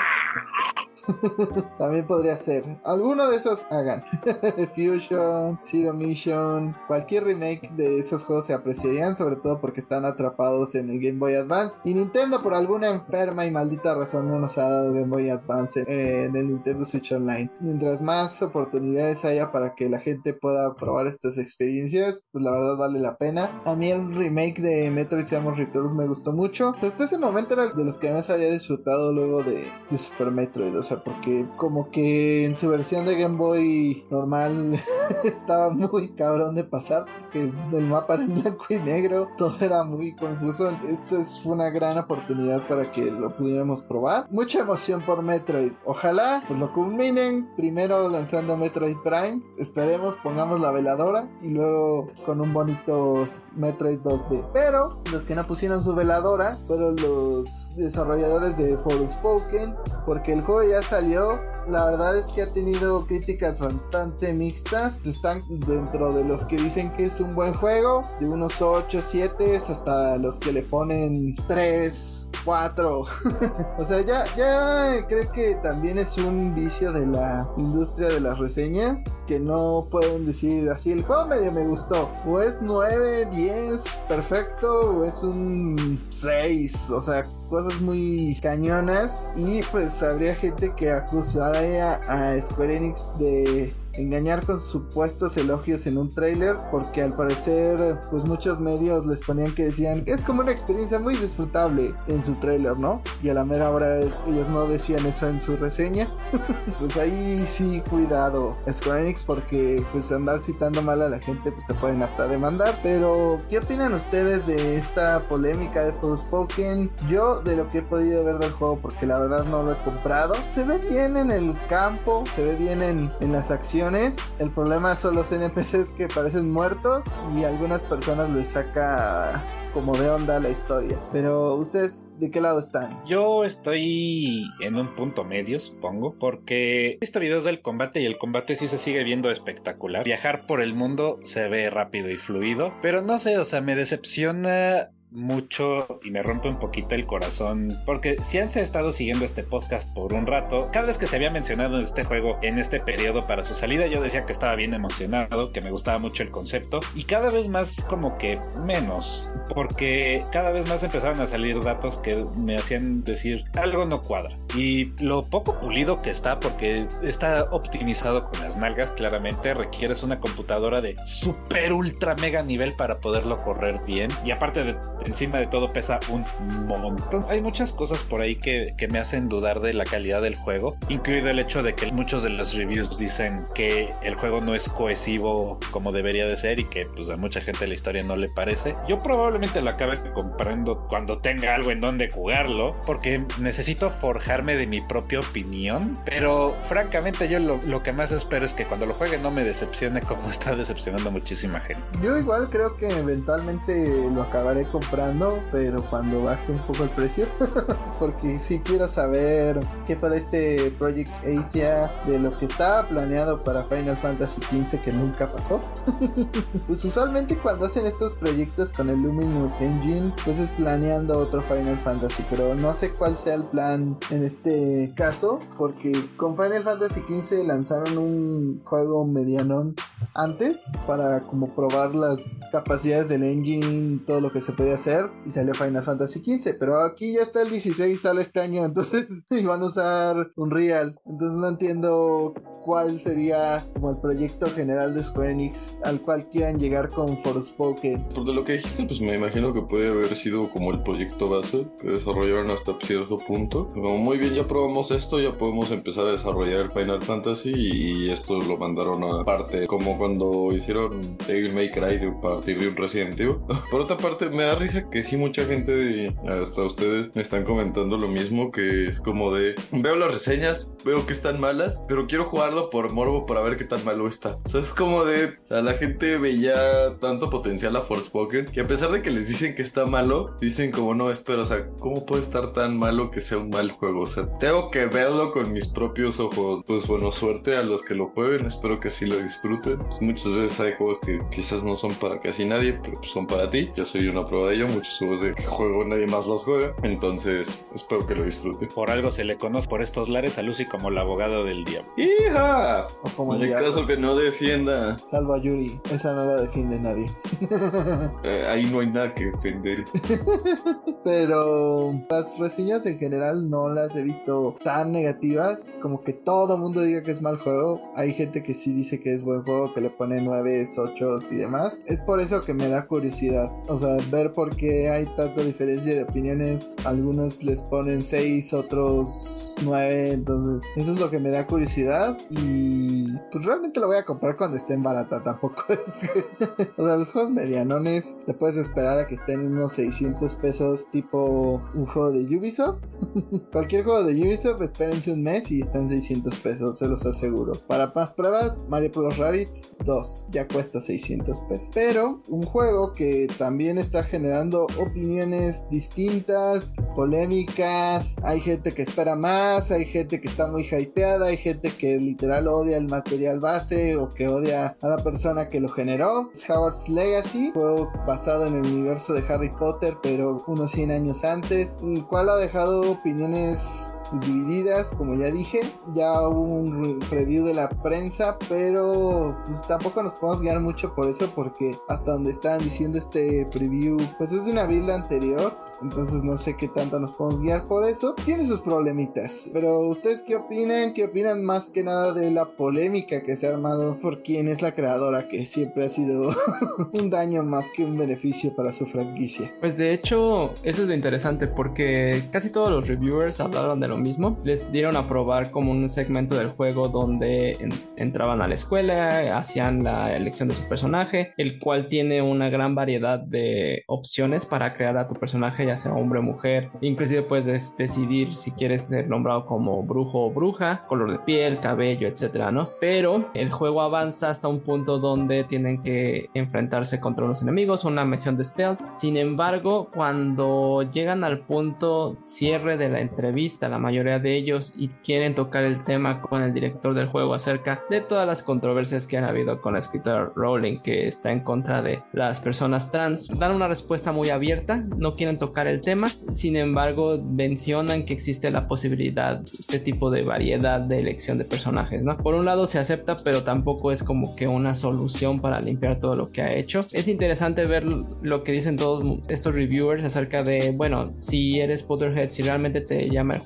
También podría ser. Alguno de esos hagan. Fusion, Zero Mission, cualquier remake de esos juegos se apreciarían, sobre todo porque están atrapados en el Game Boy Advance. Y Nintendo, por alguna enferma y maldita razón, no nos ha dado Game Boy Advance en el Nintendo Switch Online. Mientras más oportunidades haya para que la gente pueda probar estas experiencias, pues la verdad vale la pena. A mí el remake de Metroid Samus Returns me gustó mucho. Hasta ese momento era de los que más había disfrutado luego de, de Super Metroid. O sea, porque como que en su versión de Game Boy normal estaba muy cabrón de pasar. que el mapa era en blanco y negro, todo era muy confuso. Esto es, una gran oportunidad para que lo pudiéramos probar. Mucha emoción por Metroid. Ojalá pues lo culminen primero lanzando Metroid Prime. Esperemos, pongamos la veladora y luego con un bonito Metroid 2D. Pero los que no pusieron su veladora fueron los desarrolladores de Forspoken porque el juego ya salió la verdad es que ha tenido críticas bastante mixtas. Están dentro de los que dicen que es un buen juego, de unos 8, 7 hasta los que le ponen 3, 4. o sea, ya, ya creo que también es un vicio de la industria de las reseñas que no pueden decir así, el juego medio me gustó. O es 9, 10, perfecto, o es un 6. O sea, cosas muy cañonas y pues habría gente que acusara a Square Enix de engañar con supuestos elogios en un trailer porque al parecer pues muchos medios les ponían que decían es como una experiencia muy disfrutable en su trailer, ¿no? Y a la mera hora ellos no decían eso en su reseña. pues ahí sí cuidado Square Enix porque pues andar citando mal a la gente pues te pueden hasta demandar. Pero ¿qué opinan ustedes de esta polémica de Forspoken? Yo de lo que he podido ver del juego porque la verdad no lo he comprado. Se ve bien en el campo, se ve bien en, en las acciones el problema son los NPCs que parecen muertos y algunas personas les saca como de onda la historia. Pero ustedes, ¿de qué lado están? Yo estoy en un punto medio, supongo, porque he visto videos del combate y el combate sí se sigue viendo espectacular. Viajar por el mundo se ve rápido y fluido, pero no sé, o sea, me decepciona mucho y me rompe un poquito el corazón porque si han estado siguiendo este podcast por un rato, cada vez que se había mencionado este juego en este periodo para su salida yo decía que estaba bien emocionado, que me gustaba mucho el concepto y cada vez más como que menos porque cada vez más empezaban a salir datos que me hacían decir algo no cuadra y lo poco pulido que está porque está optimizado con las nalgas claramente requieres una computadora de super ultra mega nivel para poderlo correr bien y aparte de encima de todo pesa un montón. Hay muchas cosas por ahí que, que, me hacen dudar de la calidad del juego, incluido el hecho de que muchos de los reviews dicen que el juego no es cohesivo como debería de ser y que pues a mucha gente la historia no le parece. Yo probablemente lo acabe comprando cuando tenga algo en donde jugarlo, porque necesito forjarme de mi propia opinión, pero francamente yo lo, lo que más espero es que cuando lo juegue no me decepcione como está decepcionando muchísima gente. Yo igual creo que eventualmente lo acabaré comprando pero cuando baje un poco el precio, porque si quiero saber qué fue de este Project Athia, de lo que estaba planeado para Final Fantasy XV que nunca pasó. pues usualmente cuando hacen estos proyectos con el Luminous Engine, pues es planeando otro Final Fantasy, pero no sé cuál sea el plan en este caso, porque con Final Fantasy XV lanzaron un juego medianón antes para como probar las capacidades del engine, todo lo que se puede hacer y salió Final Fantasy XV, pero aquí ya está el 16, sale este año, entonces iban a usar un real, entonces no entiendo cuál sería como el proyecto general de Square Enix al cual quieran llegar con Forspoken. Por de lo que dijiste, pues me imagino que puede haber sido como el proyecto base que desarrollaron hasta cierto punto. Como muy bien, ya probamos esto, ya podemos empezar a desarrollar el Final Fantasy y esto lo mandaron a parte, como cuando hicieron Devil May Cry a partir de un Resident Evil. Por otra parte, me da risa que sí mucha gente, hasta ustedes, me están comentando lo mismo, que es como de, veo las reseñas, veo que están malas, pero quiero jugarlo por morbo para ver qué tan malo está. O sea, es como de. O sea, la gente veía tanto potencial a Forspoken que a pesar de que les dicen que está malo, dicen como no, espero, o sea, ¿cómo puede estar tan malo que sea un mal juego? O sea, tengo que verlo con mis propios ojos. Pues bueno, suerte a los que lo jueguen, espero que así lo disfruten. Pues muchas veces hay juegos que quizás no son para casi nadie, pero pues son para ti. Yo soy una prueba de ello. Muchos juegos de que juego nadie más los juega. Entonces, espero que lo disfruten. Por algo se le conoce por estos lares a Lucy como la abogada del diablo. ¡Hija! O como en el caso que no defienda, Salvo a Yuri, esa no la defiende nadie. eh, ahí no hay nada que defender. Pero las reseñas en general no las he visto tan negativas. Como que todo mundo diga que es mal juego. Hay gente que sí dice que es buen juego, que le pone 9, 8 y demás. Es por eso que me da curiosidad. O sea, ver por qué hay tanta diferencia de opiniones. Algunos les ponen 6, otros 9. Entonces, eso es lo que me da curiosidad. Y pues realmente lo voy a comprar cuando esté en barata, tampoco es... o sea, los juegos medianones te puedes esperar a que estén unos 600 pesos tipo un juego de Ubisoft. Cualquier juego de Ubisoft, espérense un mes y están 600 pesos, se los aseguro. Para más pruebas, Mario Plus Rabbids 2 ya cuesta 600 pesos. Pero un juego que también está generando opiniones distintas, polémicas, hay gente que espera más, hay gente que está muy hypeada, hay gente que literal odia el material base o que odia a la persona que lo generó. Howard's Legacy, juego basado en el universo de Harry Potter, pero unos 100 años antes, el cual ha dejado opiniones divididas, como ya dije. Ya hubo un preview de la prensa, pero pues tampoco nos podemos guiar mucho por eso, porque hasta donde estaban diciendo este preview, pues es una build anterior. Entonces no sé qué tanto nos podemos guiar por eso. Tiene sus problemitas. Pero ustedes qué opinan? ¿Qué opinan más que nada de la polémica que se ha armado por quién es la creadora? Que siempre ha sido un daño más que un beneficio para su franquicia. Pues de hecho, eso es lo interesante porque casi todos los reviewers hablaron de lo mismo. Les dieron a probar como un segmento del juego donde entraban a la escuela, hacían la elección de su personaje, el cual tiene una gran variedad de opciones para crear a tu personaje ya sea hombre o mujer. Inclusive puedes decidir si quieres ser nombrado como brujo o bruja, color de piel, cabello, etcétera, ¿no? Pero el juego avanza hasta un punto donde tienen que enfrentarse contra unos enemigos, una misión de stealth. Sin embargo, cuando llegan al punto cierre de la entrevista, la mayoría de ellos y quieren tocar el tema con el director del juego acerca de todas las controversias que han habido con la escritora Rowling que está en contra de las personas trans, dan una respuesta muy abierta, no quieren tocar el tema, sin embargo mencionan que existe la posibilidad de este tipo de variedad de elección de personajes, ¿no? Por un lado se acepta, pero tampoco es como que una solución para limpiar todo lo que ha hecho. Es interesante ver lo que dicen todos estos reviewers acerca de, bueno, si eres Potterhead, si realmente te llama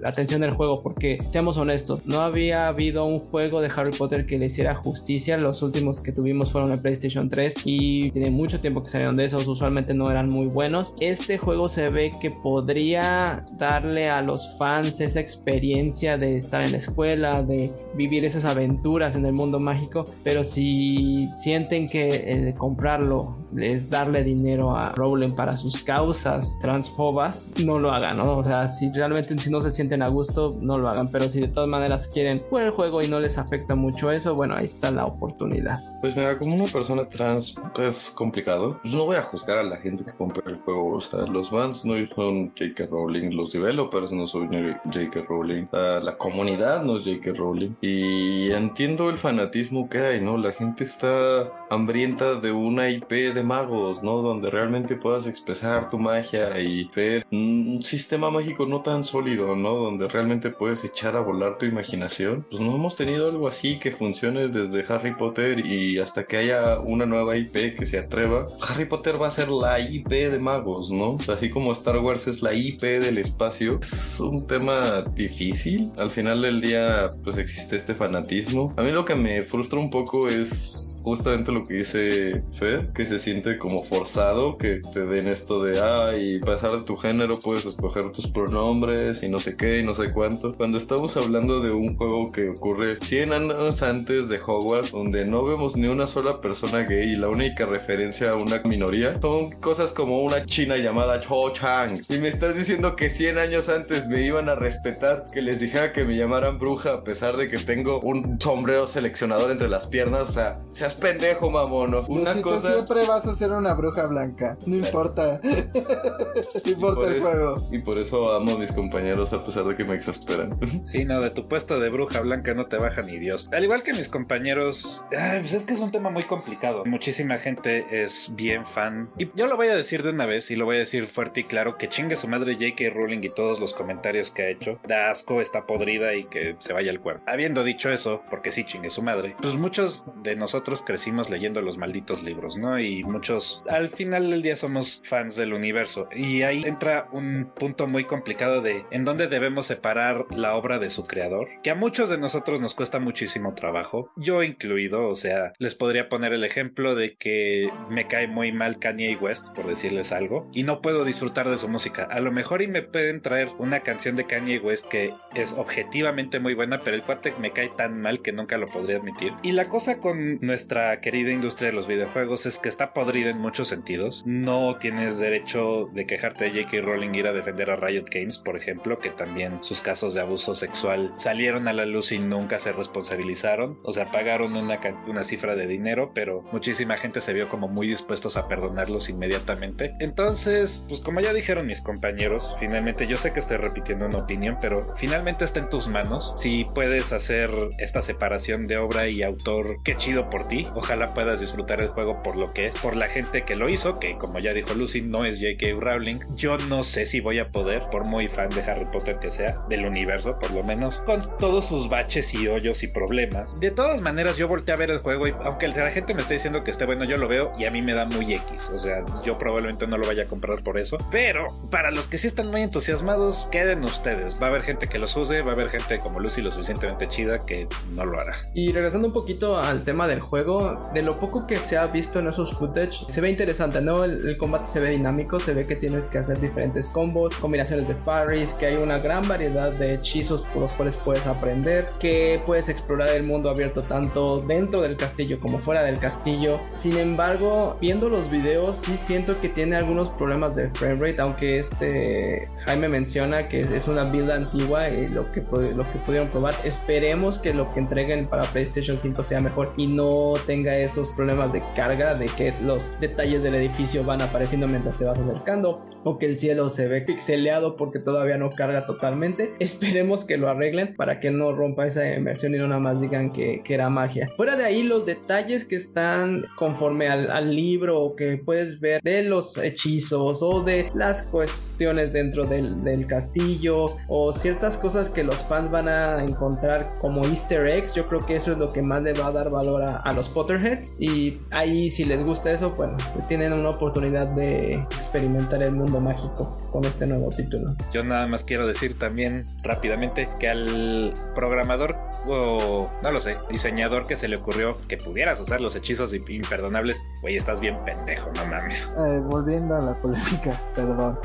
la atención del juego, porque seamos honestos, no había habido un juego de Harry Potter que le hiciera justicia. Los últimos que tuvimos fueron en PlayStation 3 y tiene mucho tiempo que salieron de esos, usualmente no eran muy buenos. Este juego se ve que podría darle a los fans esa experiencia de estar en la escuela, de vivir esas aventuras en el mundo mágico, pero si sienten que comprarlo es darle dinero a Rowling para sus causas transfobas, no lo hagan. O sea, si realmente si no se sienten a gusto, no lo hagan, pero si de todas maneras quieren jugar el juego y no les afecta mucho eso, bueno, ahí está la oportunidad. Pues mira, como una persona trans es complicado, yo no voy a juzgar a la gente que compra el juego, o sea, los fans no son J.K. Rowling, los developers no son J.K. Rowling, la comunidad no es J.K. Rowling. Y entiendo el fanatismo que hay, ¿no? La gente está hambrienta de una IP de magos, ¿no? Donde realmente puedas expresar tu magia y ver un sistema mágico no tan sólido, ¿no? Donde realmente puedes echar a volar tu imaginación. Pues no hemos tenido algo así que funcione desde Harry Potter y hasta que haya una nueva IP que se atreva. Harry Potter va a ser la IP de magos, ¿no? así como Star Wars es la IP del espacio, es un tema difícil. Al final del día, pues existe este fanatismo. A mí lo que me frustra un poco es justamente lo que dice Fer, que se siente como forzado que te den esto de, ay, pasar de tu género puedes escoger tus pronombres y no sé qué y no sé cuánto. Cuando estamos hablando de un juego que ocurre 100 años antes de Hogwarts, donde no vemos ni una sola persona gay y la única referencia a una minoría son cosas como una china llamada Cho Chang. Y me estás diciendo que 100 años antes me iban a respetar que les dijera que me llamaran bruja a pesar de que tengo un sombrero seleccionador entre las piernas. O sea, seas pendejo, mamonos. Una una cosa. siempre vas a ser una bruja blanca. No importa. no importa el juego. Y por eso amo a mis compañeros a pesar de que me exasperan. Sí, no, de tu puesto de bruja blanca no te baja ni Dios. Al igual que mis compañeros, ay, pues es que es un tema muy complicado. Muchísima gente es bien fan. Y yo lo voy a decir de una vez y lo voy a decir fuerte y claro que chingue su madre J.K. Rowling y todos los comentarios que ha hecho. Da asco, está podrida y que se vaya al cuerpo. Habiendo dicho eso, porque sí chingue su madre, pues muchos de nosotros crecimos leyendo los malditos libros, ¿no? Y muchos al final del día somos fans del universo. Y ahí entra un punto muy complicado de en dónde debemos separar la obra de su creador, que a muchos de nosotros nos cuesta muchísimo trabajo, yo incluido, o sea, les podría poner el ejemplo de que me cae muy mal Kanye West, por decirles algo, y no puedo disfrutar de su música. A lo mejor y me pueden traer una canción de Kanye West que es objetivamente muy buena, pero el cuate me cae tan mal que nunca lo podría admitir. Y la cosa con nuestra querida industria de los videojuegos es que está podrida en muchos sentidos. No tienes derecho de quejarte de J.K. Rowling ir a defender a Riot Games, por ejemplo, que también sus casos de abuso sexual salieron a la luz y nunca se responsabilizaron. O sea, pagaron una, una cifra de dinero, pero muchísima gente se vio como muy dispuestos a perdonarlos inmediatamente. Entonces, pues como ya dijeron mis compañeros, finalmente yo sé que estoy repitiendo una opinión, pero finalmente está en tus manos. Si puedes hacer esta separación de obra y autor, qué chido por ti. Ojalá puedas disfrutar el juego por lo que es, por la gente que lo hizo, que como ya dijo Lucy, no es J.K. Rowling. Yo no sé si voy a poder, por muy fan de Harry Potter que sea, del universo por lo menos, con todos sus baches y hoyos y problemas. De todas maneras, yo volteé a ver el juego y aunque la gente me esté diciendo que esté bueno, yo lo veo y a mí me da muy X. O sea, yo probablemente no lo vaya a comprar por eso. Pero para los que sí están muy entusiasmados, queden ustedes. Va a haber gente que los use, va a haber gente como Lucy lo suficientemente chida que no lo hará. Y regresando un poquito al tema del juego, de lo poco que se ha visto en esos footage, se ve interesante, ¿no? El, el combate se ve dinámico, se ve que tienes que hacer diferentes combos, combinaciones de parries, que hay una gran variedad de hechizos por los cuales puedes aprender, que puedes explorar el mundo abierto tanto dentro del castillo como fuera del castillo. Sin embargo, viendo los videos, sí siento que tiene algunos problemas de frame rate, aunque este Jaime menciona que es una build antigua y lo que, lo que pudieron probar. Esperemos que lo que entreguen para PlayStation 5 sea mejor y no tenga esos problemas de carga, de que los detalles del edificio van apareciendo mientras te vas acercando o que el cielo se ve pixeleado porque todavía no carga totalmente. Esperemos que lo arreglen para que no rompa esa inmersión y no nada más digan que, era magia. Fuera de ahí, los detalles que están conforme al, libro o que puedes ver de los hechizos o de las cuestiones dentro del, del, castillo o ciertas cosas que los fans van a encontrar como easter eggs, yo creo que eso es lo que más le va a dar valor a, a los Potterheads y ahí si les gusta eso, bueno, tienen una oportunidad de experimentar el mundo mágico con este nuevo título. Yo nada más quiero decir también rápidamente que al programador o no lo sé, diseñador que se le ocurrió que pudieras usar los hechizos imperdonables, güey, estás bien pendejo, no mames. Eh, volviendo a la polémica, perdón.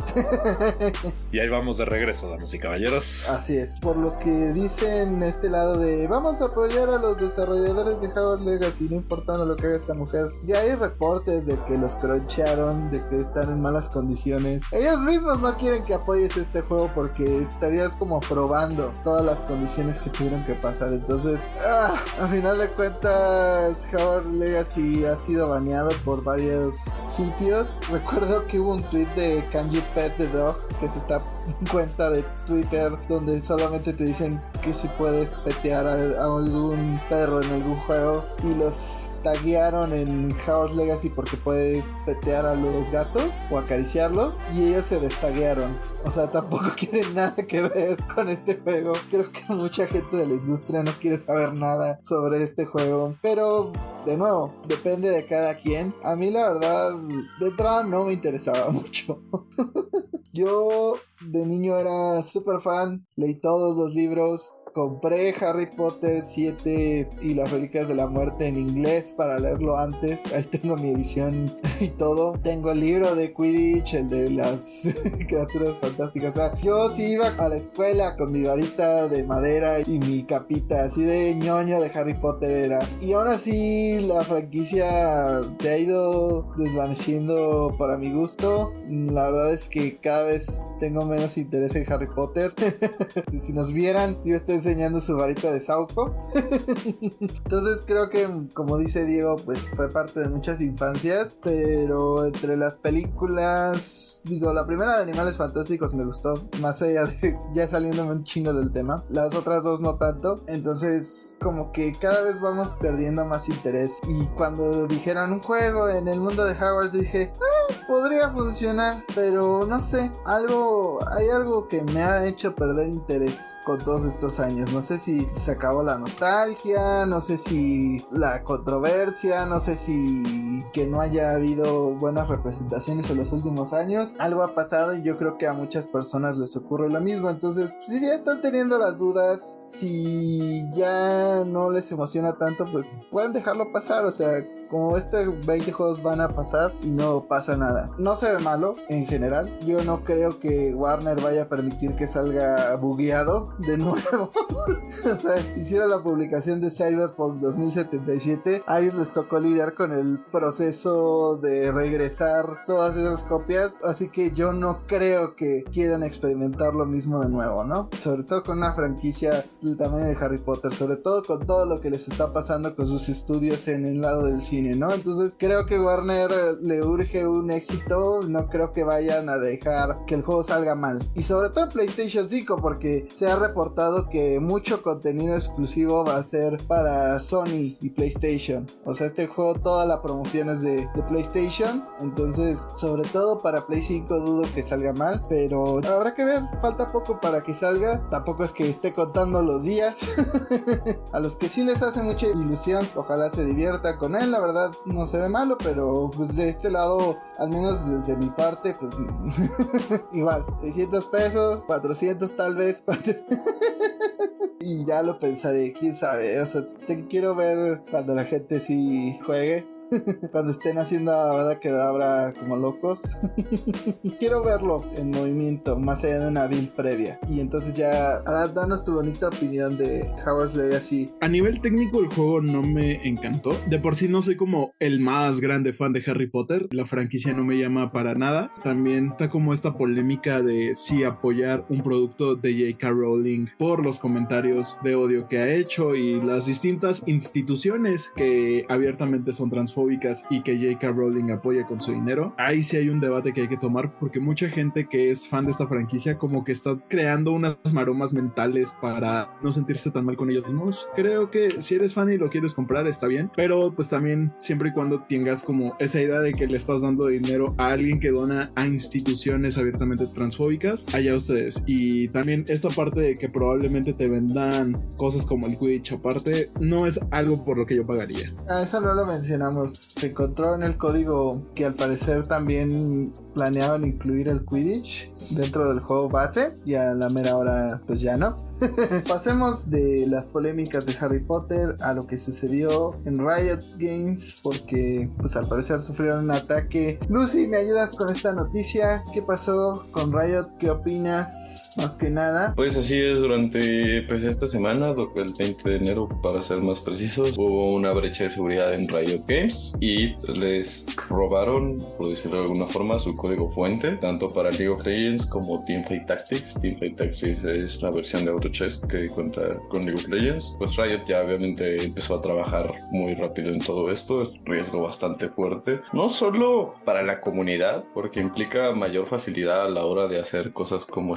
y ahí vamos de regreso, damas y caballeros. Así es. Por los que dicen este lado de vamos a apoyar a los desarrolladores de Hogwarts Legacy, no importando lo que haga esta mujer. Ya hay reportes de que los croncharon, de que están en malas condiciones. Ellos mismos no quieren que apoyes este juego porque estarías como probando todas las condiciones que tuvieron que pasar. Entonces, ah, a final de cuentas, Howard Legacy ha sido baneado por varios sitios. Recuerdo que hubo un tweet de Can You Pet the Dog que está en cuenta de Twitter donde solamente te dicen que si puedes petear a algún perro en algún juego y los taguearon en Hogwarts Legacy porque puedes petear a los gatos o acariciarlos y ellos se destaguearon. O sea, tampoco quieren nada que ver con este juego. Creo que mucha gente de la industria no quiere saber nada sobre este juego. Pero, de nuevo, depende de cada quien. A mí la verdad, de entrada no me interesaba mucho. Yo de niño era súper fan, leí todos los libros, compré Harry Potter 7 y las Reliquias de la Muerte en inglés para leerlo antes. Ahí tengo mi edición y todo. Tengo el libro de Quidditch, el de las criaturas fantásticas. Yo sí iba a la escuela con mi varita de madera y mi capita así de ñoño de Harry Potter era. Y aún así la franquicia se ha ido desvaneciendo para mi gusto. La verdad es que cada vez tengo menos interés en Harry Potter. si nos vieran, yo estoy enseñando su varita de Sauco. Entonces creo que, como dice Diego, pues fue parte de muchas infancias. Pero entre las películas, digo, la primera de Animales Fantásticos me gustó. Más allá de ya saliéndome un chingo del tema. Las otras dos no tanto. Entonces, como que cada vez vamos perdiendo más interés. Y cuando dijeron un juego en el mundo de Howard, dije, ah, podría funcionar. Pero no sé, algo, hay algo que me ha hecho perder interés con todos estos años. No sé si se acabó la nostalgia, no sé si la controversia, no sé si que no haya habido buenas representaciones en los últimos años. Algo ha pasado y yo creo que a muchas personas les ocurre lo mismo. Entonces, si ya están teniendo las dudas, si ya no les emociona tanto, pues pueden dejarlo pasar. O sea, como estos 20 juegos van a pasar y no pasa nada. No se ve malo en general. Yo no creo que Warner vaya a permitir que salga bugueado de nuevo. o sea, hicieron la publicación de Cyberpunk 2077. A ellos les tocó lidiar con el proceso de regresar todas esas copias. Así que yo no creo que quieran experimentar lo mismo de nuevo, ¿no? Sobre todo con una franquicia del tamaño de Harry Potter. Sobre todo con todo lo que les está pasando con sus estudios en el lado del cine, ¿no? Entonces creo que Warner le urge un éxito. No creo que vayan a dejar que el juego salga mal. Y sobre todo PlayStation 5 porque se ha reportado que mucho contenido exclusivo va a ser para Sony y PlayStation. O sea, este juego toda la promoción es de, de PlayStation. Entonces, sobre todo para Play 5 dudo que salga mal. Pero habrá que ver. Falta poco para que salga. Tampoco es que esté contando los días. a los que sí les hace mucha ilusión, ojalá se divierta con él. La verdad no se ve malo, pero pues de este lado, al menos desde mi parte, pues igual, 600 pesos, 400 tal vez. y ya lo pensaré, quién sabe. O sea, te quiero ver cuando la gente sí juegue. Cuando estén haciendo ahora que habrá como locos. Quiero verlo en movimiento, más allá de una build previa. Y entonces ya, ahora danos tu bonita opinión de Howard's Legacy. A nivel técnico, el juego no me encantó. De por sí no soy como el más grande fan de Harry Potter. La franquicia no me llama para nada. También está como esta polémica de si apoyar un producto de J.K. Rowling por los comentarios de odio que ha hecho y las distintas instituciones que abiertamente son y que J.K. Rowling apoya con su dinero. Ahí sí hay un debate que hay que tomar porque mucha gente que es fan de esta franquicia como que está creando unas maromas mentales para no sentirse tan mal con ellos mismos. Creo que si eres fan y lo quieres comprar está bien, pero pues también siempre y cuando tengas como esa idea de que le estás dando dinero a alguien que dona a instituciones abiertamente transfóbicas, allá ustedes. Y también esta parte de que probablemente te vendan cosas como el Quidditch aparte, no es algo por lo que yo pagaría. Ah, eso no lo mencionamos. Se encontró en el código que al parecer también planeaban incluir el Quidditch dentro del juego base y a la mera hora pues ya no. Pasemos de las polémicas de Harry Potter a lo que sucedió en Riot Games porque pues al parecer sufrieron un ataque. Lucy, ¿me ayudas con esta noticia? ¿Qué pasó con Riot? ¿Qué opinas? Más que nada. Pues así es, durante pues, esta semana, el 20 de enero para ser más precisos, hubo una brecha de seguridad en Riot Games y les robaron, por decirlo de alguna forma, su código fuente, tanto para League of Legends como Teamfight Tactics. Teamfight Tactics es la versión de AutoChess que cuenta con League of Legends. Pues Riot ya obviamente empezó a trabajar muy rápido en todo esto, es un riesgo bastante fuerte, no solo para la comunidad, porque implica mayor facilidad a la hora de hacer cosas como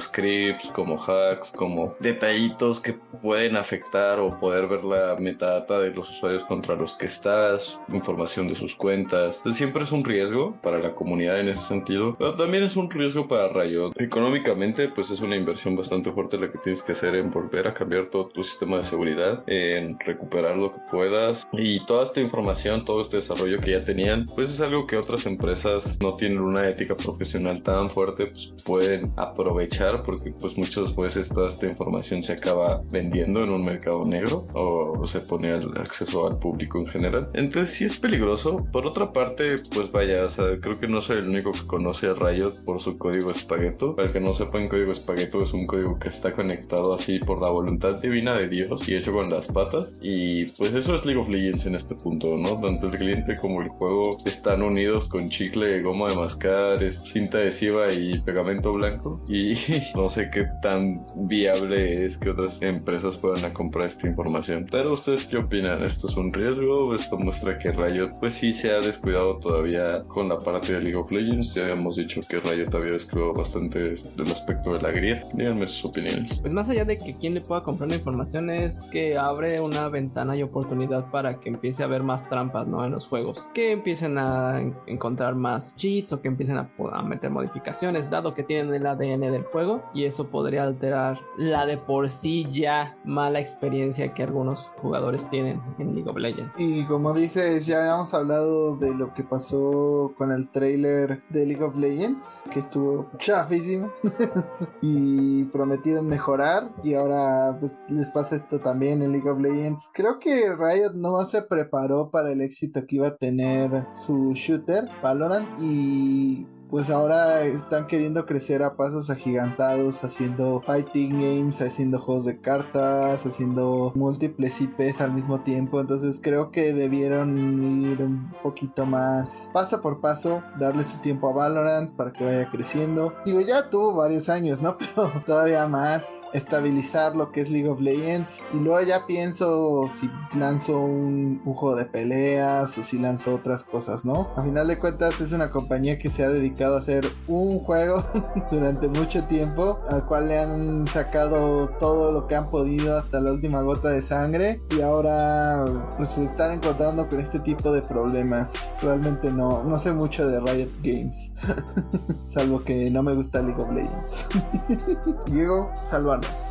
scripts, como hacks, como detallitos que pueden afectar o poder ver la metadata de los usuarios contra los que estás, información de sus cuentas. Entonces, siempre es un riesgo para la comunidad en ese sentido, pero también es un riesgo para Riot. Económicamente, pues es una inversión bastante fuerte la que tienes que hacer en volver a cambiar todo tu sistema de seguridad, en recuperar lo que puedas y toda esta información, todo este desarrollo que ya tenían, pues es algo que otras empresas no tienen una ética profesional tan fuerte, pues pueden aprovechar porque pues muchas veces toda esta información se acaba vendiendo en un mercado negro o se pone al acceso al público en general. Entonces sí es peligroso. Por otra parte, pues vaya, o sea, creo que no soy el único que conoce a Riot por su código espagueto. Para el que no sepa, en código espagueto es un código que está conectado así por la voluntad divina de Dios y hecho con las patas. Y pues eso es League of Legends en este punto, ¿no? Tanto el cliente como el juego están unidos con chicle, goma de mascar, cinta adhesiva y pegamento blanco. Y no sé qué tan viable es que otras empresas puedan comprar esta información. Pero ustedes qué opinan? ¿Esto es un riesgo? ¿Esto muestra que Riot pues sí se ha descuidado todavía con la parte de League of Legends? Ya habíamos dicho que Riot había descuidado bastante del aspecto de la grieta. Díganme sus opiniones. Pues más allá de que quien le pueda comprar la información es que abre una ventana y oportunidad para que empiece a haber más trampas, ¿no? En los juegos. Que empiecen a en- encontrar más cheats o que empiecen a, a meter modificaciones, dado que tienen el ADN del juego. Y eso podría alterar la de por sí ya mala experiencia que algunos jugadores tienen en League of Legends. Y como dices, ya habíamos hablado de lo que pasó con el trailer de League of Legends, que estuvo chafísimo. y prometieron mejorar. Y ahora pues, les pasa esto también en League of Legends. Creo que Riot no se preparó para el éxito que iba a tener su shooter, Valorant. Y pues ahora están queriendo crecer a pasos agigantados, haciendo fighting games, haciendo juegos de cartas, haciendo múltiples IPs al mismo tiempo. Entonces creo que debieron ir un poquito más paso por paso, darle su tiempo a Valorant para que vaya creciendo. Digo, ya tuvo varios años, ¿no? Pero todavía más estabilizar lo que es League of Legends. Y luego ya pienso si lanzo un, un juego de peleas o si lanzo otras cosas, ¿no? A final de cuentas es una compañía que se ha dedicado a hacer un juego durante mucho tiempo, al cual le han sacado todo lo que han podido hasta la última gota de sangre y ahora pues se están encontrando con este tipo de problemas. Realmente no, no sé mucho de Riot Games, salvo que no me gusta League of Legends. Diego, salvanos.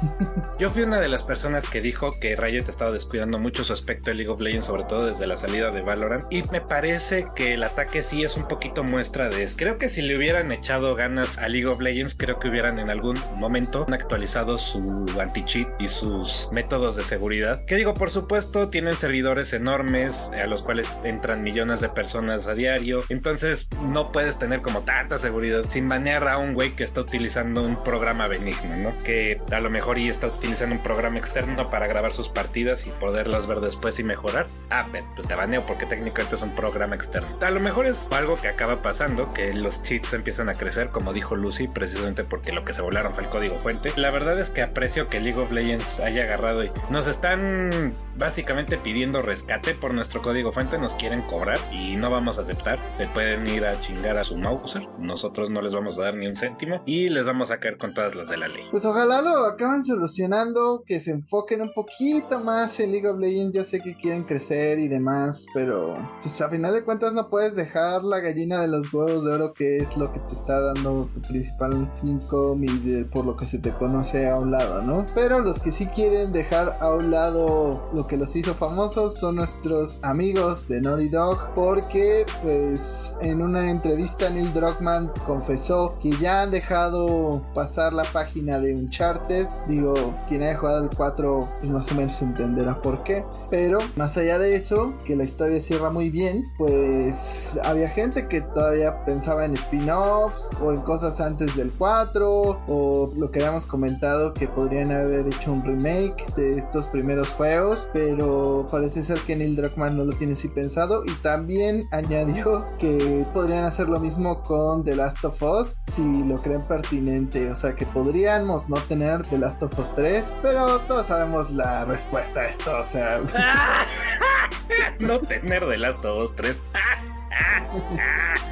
Yo fui una de las personas que dijo que Riot estaba descuidando mucho su aspecto de League of Legends, sobre todo desde la salida de Valorant, y me parece que el ataque sí es un poquito muestra de eso. Creo que si le hubieran echado ganas a League of Legends, creo que hubieran en algún momento actualizado su anti-cheat y sus métodos de seguridad. Que digo, por supuesto, tienen servidores enormes a los cuales entran millones de personas a diario. Entonces, no puedes tener como tanta seguridad sin banear a un güey que está utilizando un programa benigno, ¿no? Que a lo mejor y está utilizando un programa externo para grabar sus partidas y poderlas ver después y mejorar. Ah, pues te baneo porque técnicamente es un programa externo. A lo mejor es algo que acaba pasando, que los cheats empiezan a crecer, como dijo Lucy, precisamente porque lo que se volaron fue el código fuente. La verdad es que aprecio que League of Legends haya agarrado y nos están básicamente pidiendo rescate por nuestro código fuente, nos quieren cobrar y no vamos a aceptar. Se pueden ir a chingar a su Mauser, nosotros no les vamos a dar ni un céntimo y les vamos a caer con todas las de la ley. Pues ojalá lo acaben solucionando, que se enfoquen un poquito más en League of Legends. Yo sé que quieren crecer y demás, pero pues a final de cuentas no puedes dejar la gallina de los huevos de oro, que es lo que te está dando tu principal income y por lo que se te conoce a un lado, ¿no? Pero los que sí quieren dejar a un lado lo que los hizo famosos son nuestros amigos de Naughty Dog, porque pues en una entrevista Neil Druckmann confesó que ya han dejado pasar la página de Uncharted. Digo, quien haya jugado el 4 pues más o menos entenderá por qué. Pero más allá de eso, que la historia cierra muy bien, pues había gente que todavía pensaba en spin-offs o en cosas antes del 4 o lo que habíamos comentado que podrían haber hecho un remake de estos primeros juegos, pero parece ser que Neil Druckmann no lo tiene así pensado y también añadió que podrían hacer lo mismo con The Last of Us si lo creen pertinente, o sea que podríamos no tener The Last of Us 3, pero todos sabemos la respuesta a esto, o sea, no tener de las dos, tres.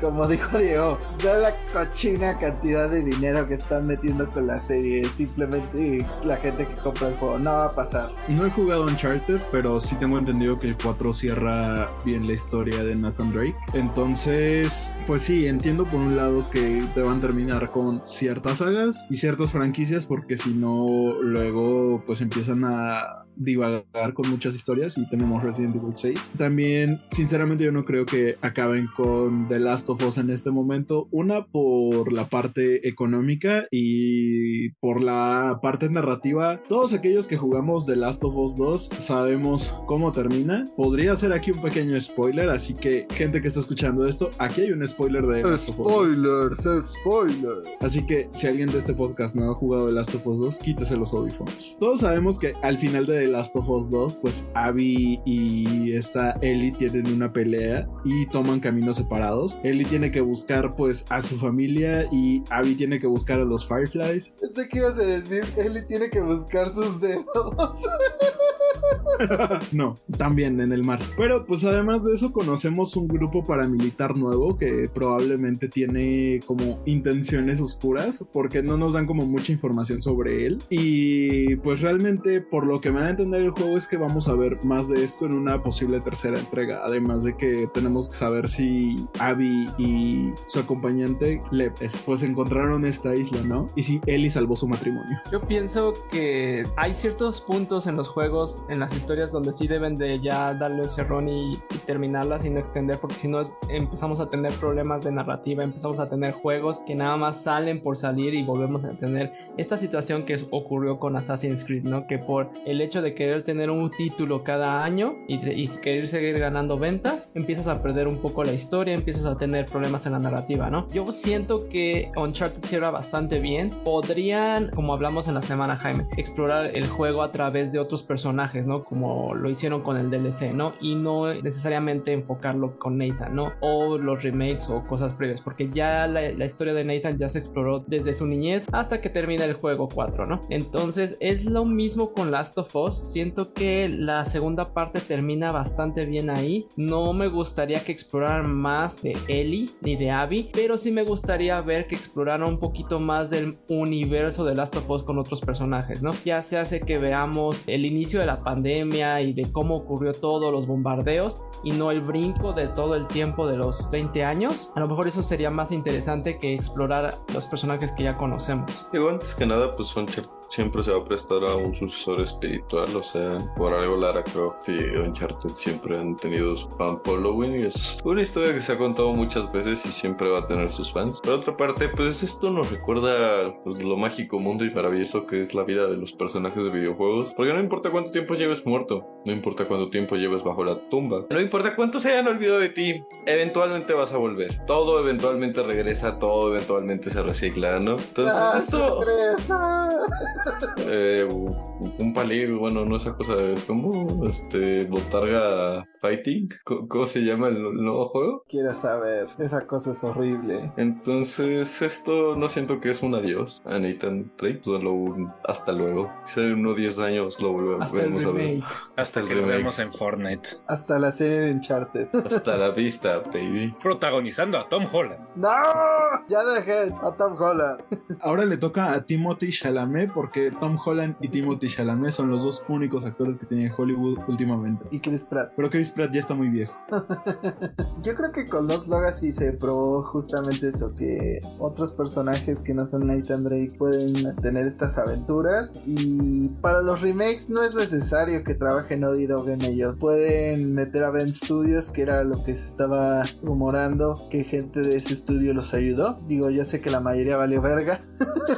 como dijo Diego, da la cochina cantidad de dinero que están metiendo con la serie, simplemente la gente que compra el juego no va a pasar. No he jugado Uncharted, pero sí tengo entendido que el 4 cierra bien la historia de Nathan Drake. Entonces, pues sí, entiendo por un lado que deban terminar con ciertas sagas y ciertas franquicias, porque si no, luego pues empiezan a divagar con muchas historias y tenemos Resident Evil 6. También, sinceramente, yo no creo que acaben con The Last of Us en este momento. Una por la parte económica y por la parte narrativa. Todos aquellos que jugamos The Last of Us 2 sabemos cómo termina. Podría ser aquí un pequeño spoiler, así que gente que está escuchando esto, aquí hay un spoiler de The Last of Us 2. Spoilers, spoilers. Así que si alguien de este podcast no ha jugado The Last of Us 2, quítese los audífonos. Todos sabemos que al final de The Last of Us 2, pues Abby y esta Ellie tienen una pelea y toman caminos separados. Ellie tiene que buscar pues a su familia y Abby tiene que buscar a los Fireflies. Este que ibas a decir, Ellie tiene que buscar sus dedos. no, también en el mar. Pero pues además de eso conocemos un grupo paramilitar nuevo que probablemente tiene como intenciones oscuras porque no nos dan como mucha información sobre él. Y pues realmente por lo que me a entender el juego es que vamos a ver más de esto en una posible tercera entrega. Además de que tenemos que saber si Abby y su acompañante Lep pues encontraron esta isla, ¿no? Y si Ellie salvó su matrimonio. Yo pienso que hay ciertos puntos en los juegos, en las historias, donde sí deben de ya darle un cerrón y, y terminarlas y no extender, porque si no empezamos a tener problemas de narrativa, empezamos a tener juegos que nada más salen por salir y volvemos a tener esta situación que ocurrió con Assassin's Creed, ¿no? Que por el hecho de querer tener un título cada año y, de- y querer seguir ganando ventas, empiezas a perder un poco la historia, empiezas a tener problemas en la narrativa, ¿no? Yo siento que Uncharted cierra bastante bien. Podrían, como hablamos en la semana, Jaime, explorar el juego a través de otros personajes, ¿no? Como lo hicieron con el DLC, ¿no? Y no necesariamente enfocarlo con Nathan, ¿no? O los remakes o cosas previas, porque ya la, la historia de Nathan ya se exploró desde su niñez hasta que termina el juego 4, ¿no? Entonces es lo mismo con Last of Us. Siento que la segunda parte termina bastante bien ahí. No me gustaría que exploraran más de Ellie ni de Abby, pero sí me gustaría ver que exploraran un poquito más del universo de Last of Us con otros personajes, ¿no? Ya se hace que veamos el inicio de la pandemia y de cómo ocurrió todo, los bombardeos, y no el brinco de todo el tiempo de los 20 años. A lo mejor eso sería más interesante que explorar los personajes que ya conocemos. Digo, antes que nada, pues Uncharted siempre se va a prestar a un sucesor espiritual, o sea, por algo Lara Croft y Uncharted siempre han tenido su fan following. y Es una historia que se ha contado muchas veces y siempre va a tener sus fans. Por otra parte, pues esto nos recuerda pues, lo mágico, mundo y maravilloso que es la vida de los personajes de videojuegos. Porque no importa cuánto tiempo lleves muerto, no importa cuánto tiempo lleves bajo la tumba, no importa cuánto se hayan olvidado de ti, eventualmente vas a volver. Todo eventualmente regresa, todo eventualmente se recicla, ¿no? Entonces Ah, esto... ¿qué crees? Ah. Un palillo, bueno, no esa cosa, es como este Botarga Fighting. ¿Cómo se llama el nuevo juego? Quiero saber, esa cosa es horrible. Entonces, esto no siento que es un adiós a Nathan Drake, solo un hasta luego. Quizá en unos 10 años lo volvemos Hasta el veremos a ver. Hasta El que remake. lo vemos en Fortnite. Hasta la serie de Uncharted. Hasta la vista, baby. Protagonizando a Tom Holland. ¡No! Ya dejé a Tom Holland. Ahora le toca a Timothy Chalamet porque Tom Holland y Timothy Chalamet son los dos únicos actores que tiene Hollywood últimamente. Y Chris Pratt. Pero Chris Pratt ya está muy viejo. Yo creo que con Lost Legacy se probó justamente eso, que otros personajes que no son Nathan Drake pueden tener estas aventuras y para los remakes no es necesario que trabaje Naughty Dog en ellos. Pueden meter a Ben Studios, que era lo que se estaba rumorando, que gente de ese estudio los ayudó. Digo, ya sé que la mayoría valió verga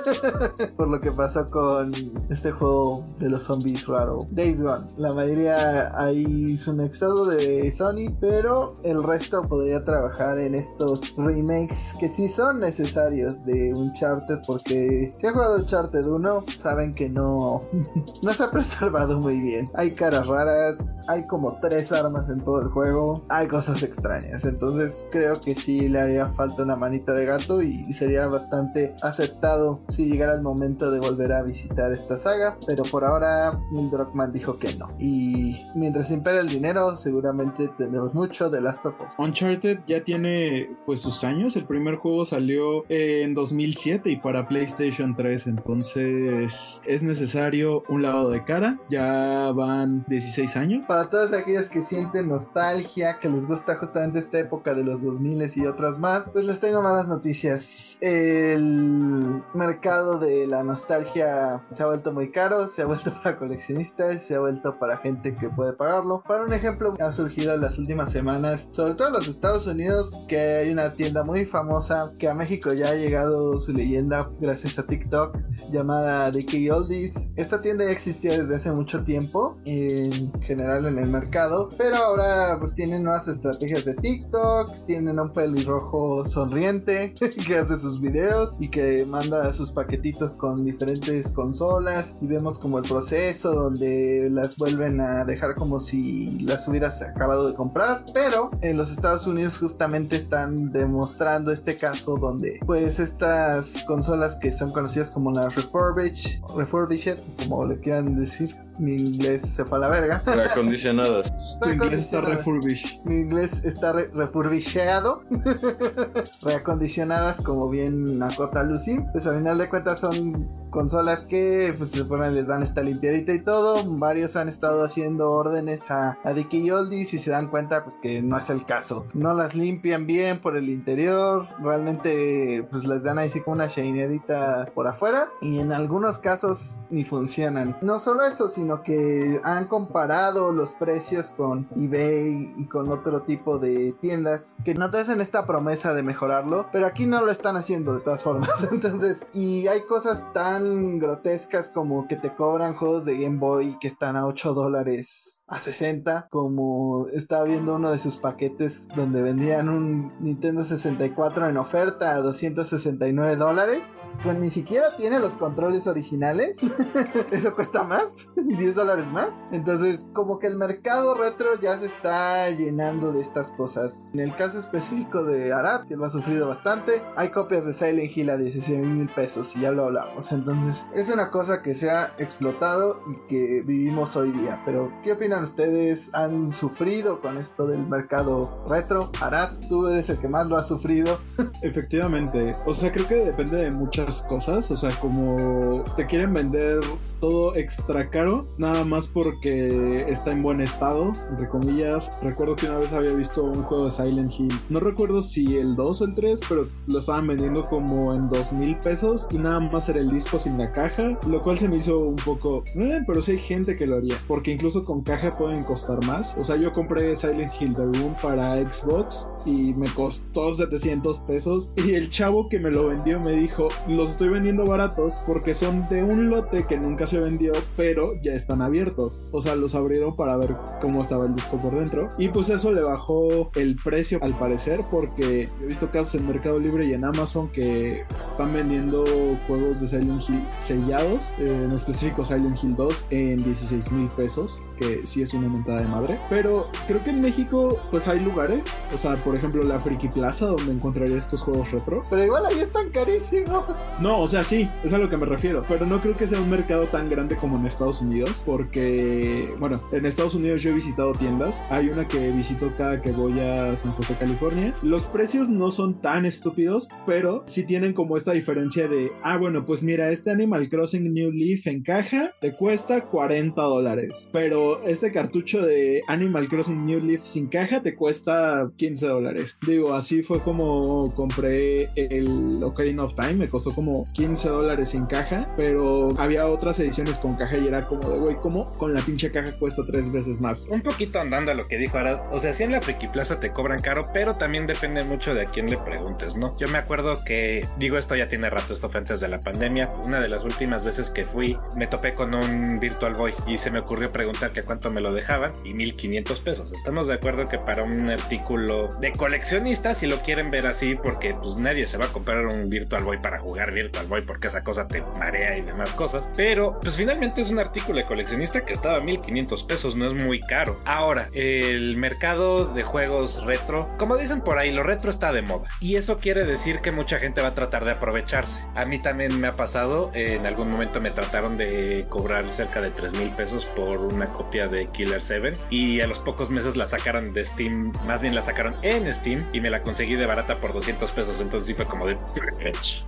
por lo que pasó con este juego de los zombies raro, Days Gone. La mayoría ahí hizo un exceso de Sony, pero el resto podría trabajar en estos remakes que sí son necesarios de Uncharted, porque si han jugado Uncharted 1, saben que no, no se ha preservado muy bien. Hay caras raras, hay como tres armas en todo el juego, hay cosas extrañas. Entonces creo que sí le haría falta una manita de gato y sería bastante aceptado si llegara el momento de volver a visitar esta saga. Pero por ahora Neil Druckmann dijo que no. Y mientras impera el dinero, seguramente tendremos mucho de Last of Us. Uncharted ya tiene pues sus años. El primer juego salió eh, en 2007 y para PlayStation 3. Entonces es necesario un lavado de cara. Ya van 16 años. Para todos aquellos que sienten nostalgia, que les gusta justamente esta época de los 2000 y otras más, pues les tengo malas noticias. El mercado de la nostalgia se ha vuelto muy caro, se ha vuelto para coleccionistas, se ha vuelto para gente que puede pagarlo. Para un ejemplo, ha surgido en las últimas semanas, sobre todo en los Estados Unidos, que hay una tienda muy famosa que a México ya ha llegado su leyenda gracias a TikTok llamada DK Oldies. Esta tienda ya existía desde hace mucho tiempo, en general en el mercado, pero ahora pues tienen nuevas estrategias de TikTok, tienen un pelirrojo sonriente que hace sus videos y que manda sus paquetitos con diferentes consolas y vemos como el proceso donde las vuelven a dejar como si las hubieras acabado de comprar, pero en los Estados Unidos justamente están demostrando este caso donde pues estas consolas que son conocidas como las refurbished, refurbished como le quieran decir, mi inglés se fue a la verga. Reacondicionadas. Tu inglés está refurbished. Mi inglés está re refurbisheado. Reacondicionadas, como bien acota Lucy. Pues a final de cuentas son consolas que pues se ponen, les dan esta limpiadita y todo. Varios han estado haciendo órdenes a, a Dicky y Oldies y se dan cuenta pues que no es el caso. No las limpian bien por el interior. Realmente pues les dan ahí sí como una shineadita por afuera. Y en algunos casos ni funcionan. No solo eso, sino que han comparado los precios con eBay y con otro tipo de tiendas que no te hacen esta promesa de mejorarlo, pero aquí no lo están haciendo de todas formas. Entonces, y hay cosas tan grotescas como que te cobran juegos de Game Boy que están a 8 dólares a 60, como estaba viendo uno de sus paquetes donde vendían un Nintendo 64 en oferta a 269 dólares. Que ni siquiera tiene los controles originales. Eso cuesta más, 10 dólares más. Entonces, como que el mercado retro ya se está llenando de estas cosas. En el caso específico de Arad, que lo ha sufrido bastante, hay copias de Silent Hill a 16 mil pesos y ya lo hablamos. Entonces, es una cosa que se ha explotado y que vivimos hoy día. Pero, ¿qué ustedes? ¿Han sufrido con esto del mercado retro? Arad, tú eres el que más lo ha sufrido. Efectivamente. O sea, creo que depende de muchas cosas. O sea, como te quieren vender todo extra caro, nada más porque está en buen estado, entre comillas. Recuerdo que una vez había visto un juego de Silent Hill. No recuerdo si el 2 o el 3, pero lo estaban vendiendo como en 2 mil pesos y nada más era el disco sin la caja, lo cual se me hizo un poco... Eh, pero sí hay gente que lo haría, porque incluso con caja pueden costar más. O sea, yo compré Silent Hill The Room para Xbox y me costó 700 pesos y el chavo que me lo vendió me dijo, los estoy vendiendo baratos porque son de un lote que nunca se vendió, pero ya están abiertos. O sea, los abrieron para ver cómo estaba el disco por dentro. Y pues eso le bajó el precio al parecer porque he visto casos en Mercado Libre y en Amazon que están vendiendo juegos de Silent Hill sellados, eh, en específico Silent Hill 2 en 16 mil pesos, que sí es una mentada de madre. Pero creo que en México pues hay lugares, o sea, por ejemplo la Friki Plaza donde encontraría estos juegos retro. Pero igual ahí están carísimos. No, o sea, sí, es a lo que me refiero. Pero no creo que sea un mercado tan grande como en Estados Unidos. Porque, bueno, en Estados Unidos yo he visitado tiendas. Hay una que visito cada que voy a San José, California. Los precios no son tan estúpidos, pero sí tienen como esta diferencia de, ah, bueno, pues mira, este Animal Crossing New Leaf en caja te cuesta 40 dólares. Pero este cartucho de Animal Crossing New Leaf sin caja te cuesta 15 dólares. Digo, así fue como compré el Ocarina of Time. Me costó como 15 dólares sin caja. Pero había otras ediciones con caja y era como de, güey, ¿cómo con la pinche caja cuesta tres veces más? Un poquito andando a lo que dijo Arad. O sea, sí en la Friki Plaza te cobran caro, pero también depende mucho de a quién le preguntes, ¿no? Yo me acuerdo que, digo, esto ya tiene rato, esto fue antes de la pandemia. Una de las últimas veces que fui, me topé con un Virtual Boy y se me ocurrió preguntar que cuánto me lo dejaban y 1500 pesos. Estamos de acuerdo que para un artículo de coleccionista, si lo quieren ver así, porque pues nadie se va a comprar un Virtual Boy para jugar Virtual Boy porque esa cosa te marea y demás cosas. Pero pues finalmente es un artículo de coleccionista que estaba a 1500 pesos, no es muy caro. Ahora, el mercado de juegos retro, como dicen por ahí, lo retro está de moda. Y eso quiere decir que mucha gente va a tratar de aprovecharse. A mí también me ha pasado, en algún momento me trataron de cobrar cerca de 3 mil pesos por una copia de Killer 7 y a los pocos meses la sacaron de Steam, más bien la sacaron en Steam y me la conseguí de barata por 200 pesos. Entonces sí fue como de,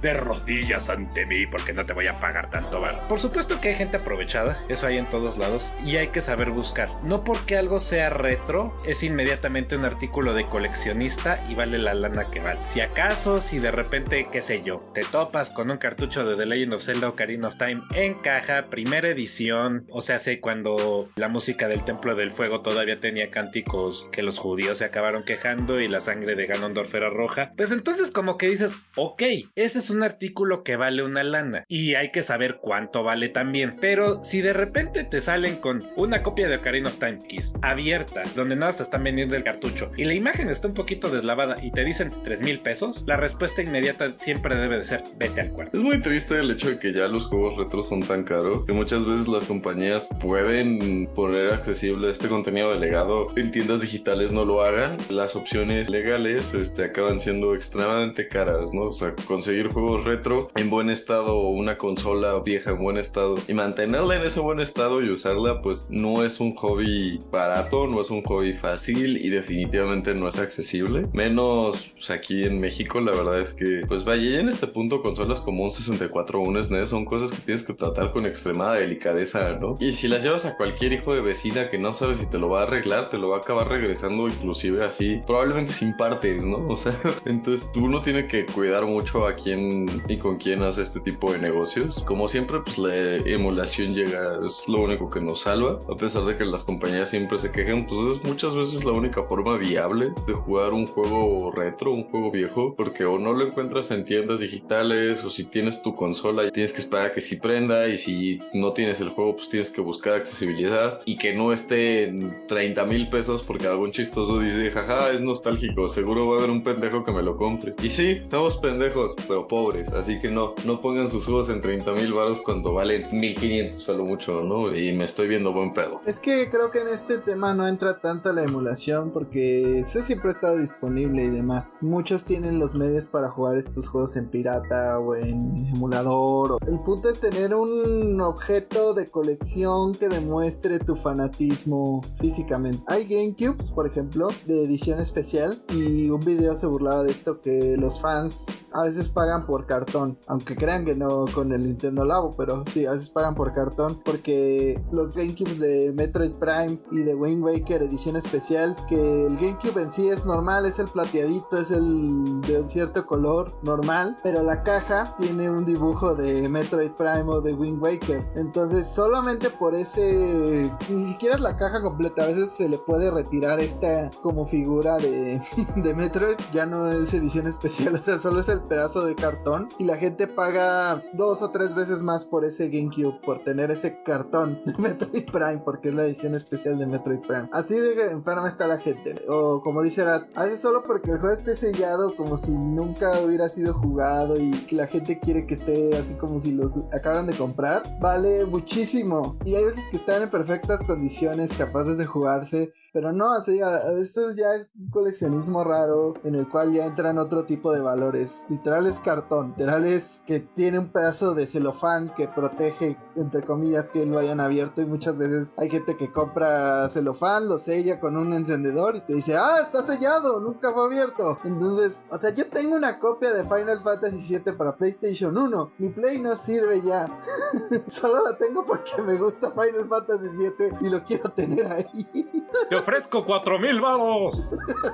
de rodillas ante mí porque no te voy a pagar tanto bar. Por supuesto que hay gente aprovechada, eso hay en todos lados y hay que saber buscar. No porque algo sea retro es inmediatamente un artículo de coleccionista y vale la lana que vale. Si acaso, si de repente, qué sé yo, te topas con un cartucho de The Legend of Zelda Ocarina of Time en caja, primera edición, o sea, sé cuando la música del Templo del Fuego todavía tenía cánticos que los judíos se acabaron quejando y la sangre de Ganondorf era roja, pues entonces como que dices, ok, ese es un artículo que vale una lana y hay que saber cuánto vale también. Pero si de repente te salen con una copia de Ocarina of Time Kiss abierta, donde nada se están vendiendo el cartucho y la imagen está un poquito deslavada y te dicen 3 mil pesos, la respuesta inmediata siempre debe de ser vete al cuarto. Es muy triste el hecho de que ya los juegos retro son tan caros que muchas veces las compañías pueden poner accesible este contenido de legado en tiendas digitales no lo hagan. Las opciones legales este, acaban siendo extremadamente caras, ¿no? O sea, conseguir juegos retro en buen estado o una consola vieja en buen estado y mantenerla en ese buen estado y usarla, pues no es un hobby barato, no es un hobby fácil y definitivamente no es accesible. Menos pues, aquí en México, la verdad es que, pues vaya, ya en este punto consolas como un 64 o un SNES son cosas que tienes que tratar con extremada delicadeza, ¿no? Y si las llevas a cualquier hijo de vecina que no sabe si te lo va a arreglar, te lo va a acabar regresando inclusive así, probablemente sin partes, ¿no? O sea, entonces tú no tienes que cuidar mucho a quién y con quién hace este tipo de negocios. Como siempre, pues la emulación llega, es lo único que nos salva, a pesar de que las compañías siempre se quejen, pues es muchas veces la única forma viable de jugar un juego retro, un juego viejo, porque o no lo encuentras en tiendas digitales, o si tienes tu consola y tienes que esperar a que sí prenda, y si no tienes el juego, pues tienes que buscar accesibilidad y que no esté en 30 mil pesos porque algún chistoso dice, jaja, es nostálgico, seguro va a haber un pendejo que me lo compre. Y sí, somos pendejos, pero pobres, así que no, no pongan sus juegos en 30 mil baros cuando valen 1500 a lo mucho, ¿no? Y me estoy viendo buen pedo. Es que creo que en este tema no entra tanto la emulación porque ese siempre ha disponible y demás. Muchos tienen los medios para jugar estos juegos en pirata o en emulador. El punto es tener un objeto de colección que demuestre tu fanatismo físicamente. Hay GameCubes, por ejemplo, de edición especial y un video se burlaba de esto que los fans a veces pagan por cartón, aunque crean que no con el Nintendo Labo, pero sí, a veces pagan por cartón porque los GameCubes de Metroid Prime y de Wind Waker edición especial, que el GameCube en sí es normal, es el plateadito, es el de un cierto color normal, pero la caja tiene un dibujo de Metroid Prime o de Wind Waker. Entonces, solamente por ese, ni siquiera es la caja completa, a veces se le puede retirar esta como figura de, de Metroid, ya no es edición especial, o sea, solo es el pedazo de cartón y la gente paga dos o tres veces más por ese GameCube, por tener ese cartón de Metroid Prime, porque es la edición especial de Metroid Prime. Así de enferma está la gente, o como dice Rat, a veces solo porque el juego esté sellado como si nunca hubiera sido jugado y que la gente quiere que esté así como si los acaban de comprar, vale muchísimo. Y hay veces que están en condiciones, capaces de jugarse. Pero no, así, esto ya es un coleccionismo raro en el cual ya entran otro tipo de valores. Literal es cartón, literal es que tiene un pedazo de celofán que protege, entre comillas, que lo hayan abierto. Y muchas veces hay gente que compra celofán, lo sella con un encendedor y te dice, ah, está sellado, nunca fue abierto. Entonces, o sea, yo tengo una copia de Final Fantasy VII para PlayStation 1. Mi Play no sirve ya. Solo la tengo porque me gusta Final Fantasy VII y lo quiero tener ahí. Ofrezco cuatro mil baros.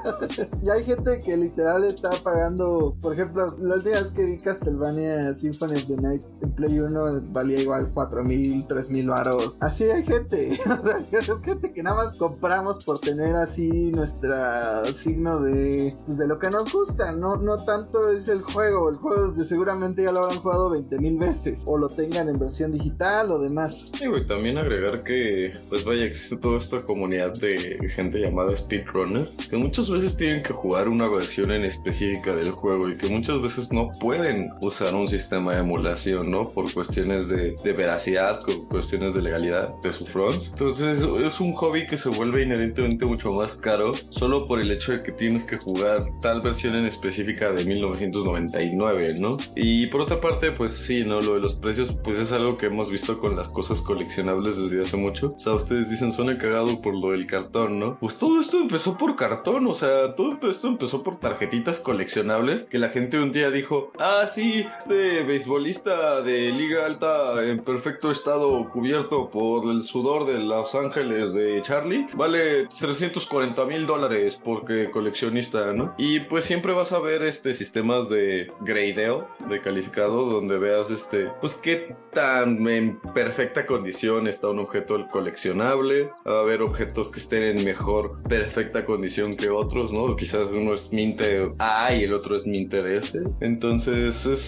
y hay gente que literal está pagando, por ejemplo, las días que vi Castlevania Symphony of the Night en Play 1 valía igual cuatro mil, tres mil baros. Así hay gente, o sea, es gente que nada más compramos por tener así nuestra signo de, pues, de lo que nos gusta, no, no tanto es el juego, el juego de seguramente ya lo habrán jugado 20 mil veces, o lo tengan en versión digital o demás. Sí, güey, también agregar que, pues vaya, existe toda esta comunidad de gente llamada speedrunners, que muchas veces tienen que jugar una versión en específica del juego y que muchas veces no pueden usar un sistema de emulación, ¿no? Por cuestiones de, de veracidad, por cuestiones de legalidad de su front. Entonces es un hobby que se vuelve inherentemente mucho más caro solo por el hecho de que tienes que jugar tal versión en específica de 1999, ¿no? Y por otra parte, pues sí, ¿no? Lo de los precios, pues es algo que hemos visto con las cosas coleccionables desde hace mucho. O sea, ustedes dicen, suena cagado por lo del cartón, Pues todo esto empezó por cartón, o sea, todo esto empezó por tarjetitas coleccionables que la gente un día dijo, ah, sí, este beisbolista de liga alta en perfecto estado cubierto por el sudor de Los Ángeles de Charlie, vale 340 mil dólares porque coleccionista, ¿no? Y pues siempre vas a ver este sistemas de gradeo, de calificado, donde veas este, pues qué tan en perfecta condición está un objeto coleccionable, va a haber objetos que estén en mejor perfecta condición que otros, ¿no? Quizás uno es Minter A y el otro es Minter S. Entonces es-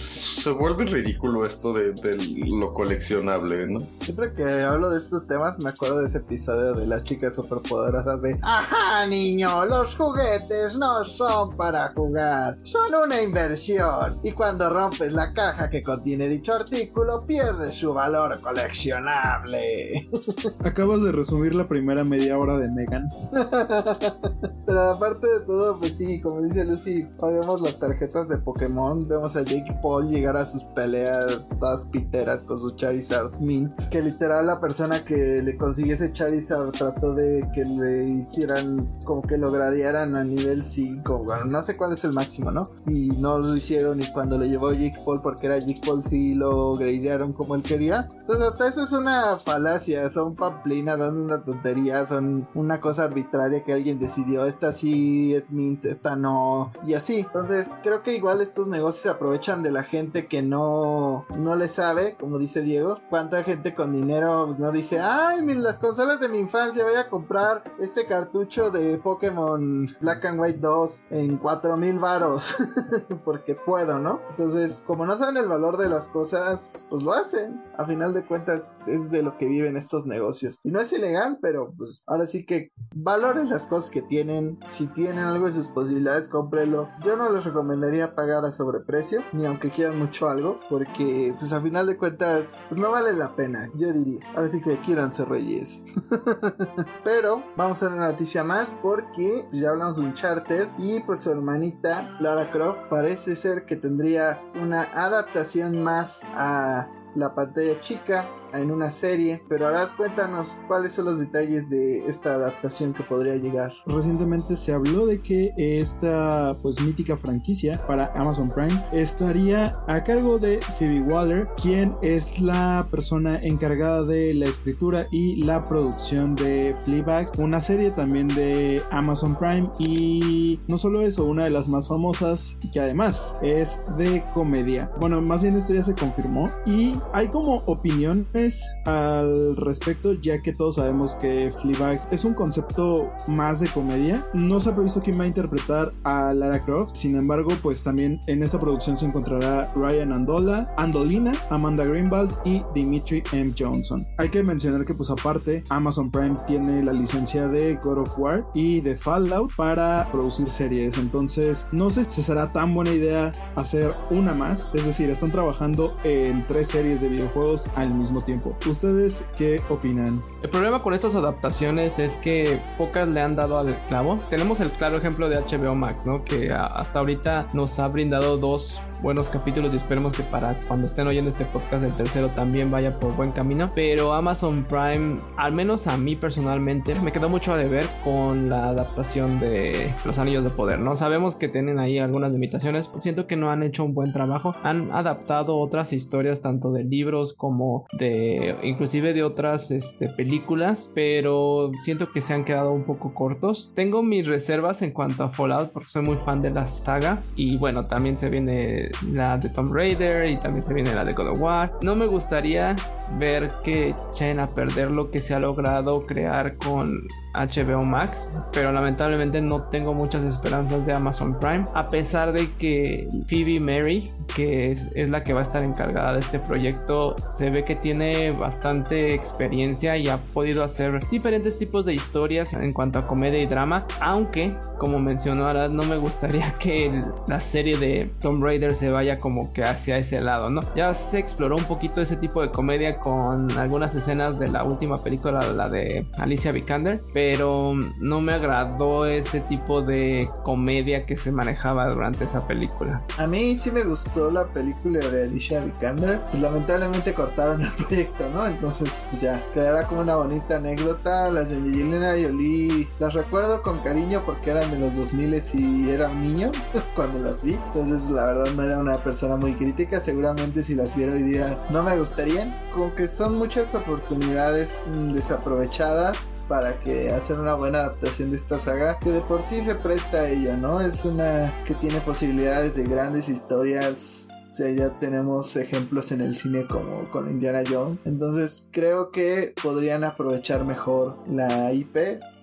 se vuelve ridículo esto de, de lo coleccionable, ¿no? Siempre que hablo de estos temas me acuerdo de ese episodio de las chicas superpoderosas de Ajá niño, los juguetes no son para jugar, son una inversión. Y cuando rompes la caja que contiene dicho artículo pierde su valor coleccionable. Acabas de resumir la primera media hora de Mega Pero aparte de todo, pues sí, como dice Lucy, hoy vemos las tarjetas de Pokémon, vemos a Jake Paul llegar a sus peleas todas piteras con su Charizard Mint, que literal la persona que le consiguió ese Charizard trató de que le hicieran como que lo gradiaran a nivel 5, bueno, no sé cuál es el máximo, ¿no? Y no lo hicieron y cuando le llevó Jake Paul porque era Jake Paul sí lo gradearon como él quería. Entonces hasta eso es una falacia, son pamplinas, son una tontería, son una cosa arbitraria que alguien decidió, esta sí es mint, esta no, y así. Entonces creo que igual estos negocios se aprovechan de la gente que no, no le sabe, como dice Diego. Cuánta gente con dinero no dice, ay, las consolas de mi infancia, voy a comprar este cartucho de Pokémon Black and White 2 en 4000 varos, porque puedo, ¿no? Entonces, como no saben el valor de las cosas, pues lo hacen. A final de cuentas, es de lo que viven estos negocios. Y no es ilegal, pero pues ahora sí que valoren las cosas que tienen. Si tienen algo de sus posibilidades, cómprelo. Yo no les recomendaría pagar a sobreprecio, ni aunque quieran mucho algo, porque pues a final de cuentas, pues no vale la pena, yo diría. Ahora sí que quieran ser reyes. pero vamos a una noticia más porque pues, ya hablamos de Uncharted y pues su hermanita Lara Croft parece ser que tendría una adaptación más a la pantalla chica en una serie, pero ahora cuéntanos cuáles son los detalles de esta adaptación que podría llegar. Recientemente se habló de que esta pues mítica franquicia para Amazon Prime estaría a cargo de Phoebe Waller, quien es la persona encargada de la escritura y la producción de Fleabag, una serie también de Amazon Prime y no solo eso, una de las más famosas que además es de comedia. Bueno, más bien esto ya se confirmó y hay como opinión al respecto, ya que todos sabemos que Fleabag es un concepto más de comedia. No se ha previsto quién va a interpretar a Lara Croft, sin embargo, pues también en esta producción se encontrará Ryan Andola, Andolina, Amanda Greenwald y Dimitri M. Johnson. Hay que mencionar que pues aparte Amazon Prime tiene la licencia de God of War y de Fallout para producir series, entonces no sé si será tan buena idea hacer una más, es decir, están trabajando en tres series de videojuegos al mismo tiempo. ¿Ustedes qué opinan? El problema con estas adaptaciones es que pocas le han dado al clavo. Tenemos el claro ejemplo de HBO Max, ¿no? Que hasta ahorita nos ha brindado dos buenos capítulos y esperemos que para cuando estén oyendo este podcast el tercero también vaya por buen camino. Pero Amazon Prime, al menos a mí personalmente, me quedó mucho a deber con la adaptación de Los Anillos de Poder, ¿no? Sabemos que tienen ahí algunas limitaciones, siento que no han hecho un buen trabajo. Han adaptado otras historias tanto de libros como de inclusive de otras este, películas, pero siento que se han quedado un poco cortos. Tengo mis reservas en cuanto a Fallout porque soy muy fan de la saga y bueno, también se viene la de Tomb Raider y también se viene la de God of War. No me gustaría ver que echen a perder lo que se ha logrado crear con HBO Max, pero lamentablemente no tengo muchas esperanzas de Amazon Prime, a pesar de que Phoebe Mary, que es, la que va a estar encargada de este proyecto, se ve que tiene bastante experiencia y ha podido hacer diferentes tipos de historias en cuanto a comedia y drama, aunque, como mencionó ahora, no me gustaría que la serie de Tomb Raider se vaya como que hacia ese lado, ¿no? Ya se exploró un poquito ese tipo de comedia con algunas escenas de la última película, la de Alicia Vikander, pero no me agradó ese tipo de comedia que se manejaba durante esa película. A mí sí me gustó la película de Alicia Vikander, pues lamentablemente cortaron el proyecto, ¿no? Entonces pues ya quedará como una bonita anécdota. Las de Angelina Jolie las recuerdo con cariño porque eran de los 2000 y era un niño cuando las vi. Entonces la verdad no era una persona muy crítica. Seguramente si las viera hoy día no me gustarían. Como que son muchas oportunidades mm, desaprovechadas para que hacer una buena adaptación de esta saga que de por sí se presta a ella, ¿no? Es una que tiene posibilidades de grandes historias. O sea, ya tenemos ejemplos en el cine como con Indiana Jones. Entonces creo que podrían aprovechar mejor la IP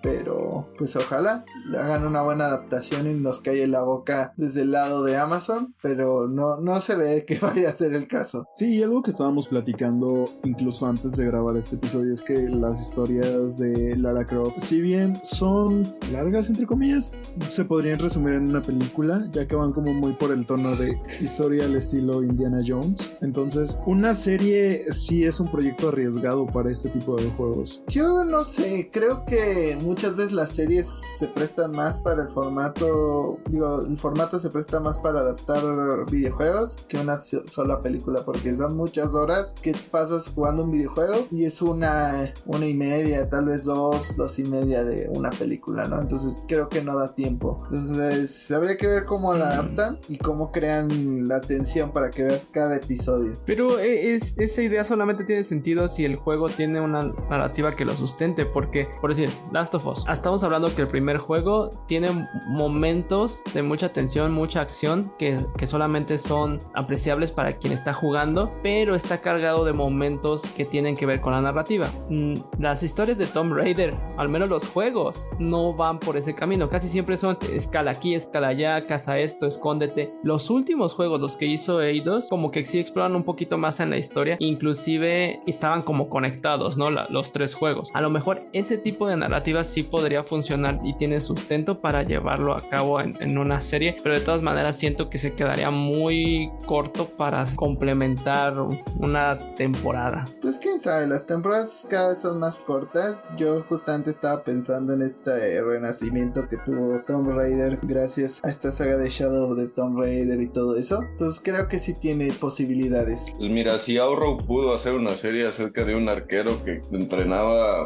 pero pero pues ojalá hagan una buena adaptación y nos cae la boca desde el lado de Amazon, pero no, no se ve que vaya a ser el caso. Sí, y algo que estábamos platicando incluso antes de grabar este episodio es que las historias de Lara Croft, si bien son largas entre comillas, se podrían resumir en una película, ya que van como muy por el tono de historia al estilo Indiana Jones. Entonces, una serie sí es un proyecto arriesgado para este tipo de juegos. Yo no sé, creo que muchas veces las series se prestan más para el formato, digo, el formato se presta más para adaptar videojuegos que una so- sola película, porque son muchas horas que pasas jugando un videojuego y es una, una y media, tal vez dos, dos y media de una película, ¿no? Entonces creo que no da tiempo. Entonces habría que ver cómo la adaptan y cómo crean la atención para que veas cada episodio. Pero eh, es, esa idea solamente tiene sentido si el juego tiene una narrativa que lo sustente. Porque, por decir, Last of Us. Estamos hablando que el primer juego tiene momentos de mucha tensión, mucha acción que, que solamente son apreciables para quien está jugando. Pero está cargado de momentos que tienen que ver con la narrativa. Mm, Las historias de Tomb Raider, al menos los juegos, no van por ese camino. Casi siempre son escala aquí, escala allá, caza esto, escóndete. Los últimos juegos, los que hizo Eidos, como que sí exploran un poquito más en la historia. Inclusive estaban como conectados, ¿no? La- los tres juegos. A lo mejor ese tipo de narrativa sí podría funcionar y tiene sustento para llevarlo a cabo en, en una serie. Pero de todas maneras siento que se quedaría muy corto para complementar una temporada. Pues quién sabe, las temporadas cada vez son más cortas. Yo justamente estaba pensando en este renacimiento que tuvo Tomb Raider gracias a esta saga de Shadow de Tomb Raider y todo eso. Entonces creo que sí tiene posibilidades. Pues mira, si Arrow pudo hacer una serie acerca de un arquero que entrenaba,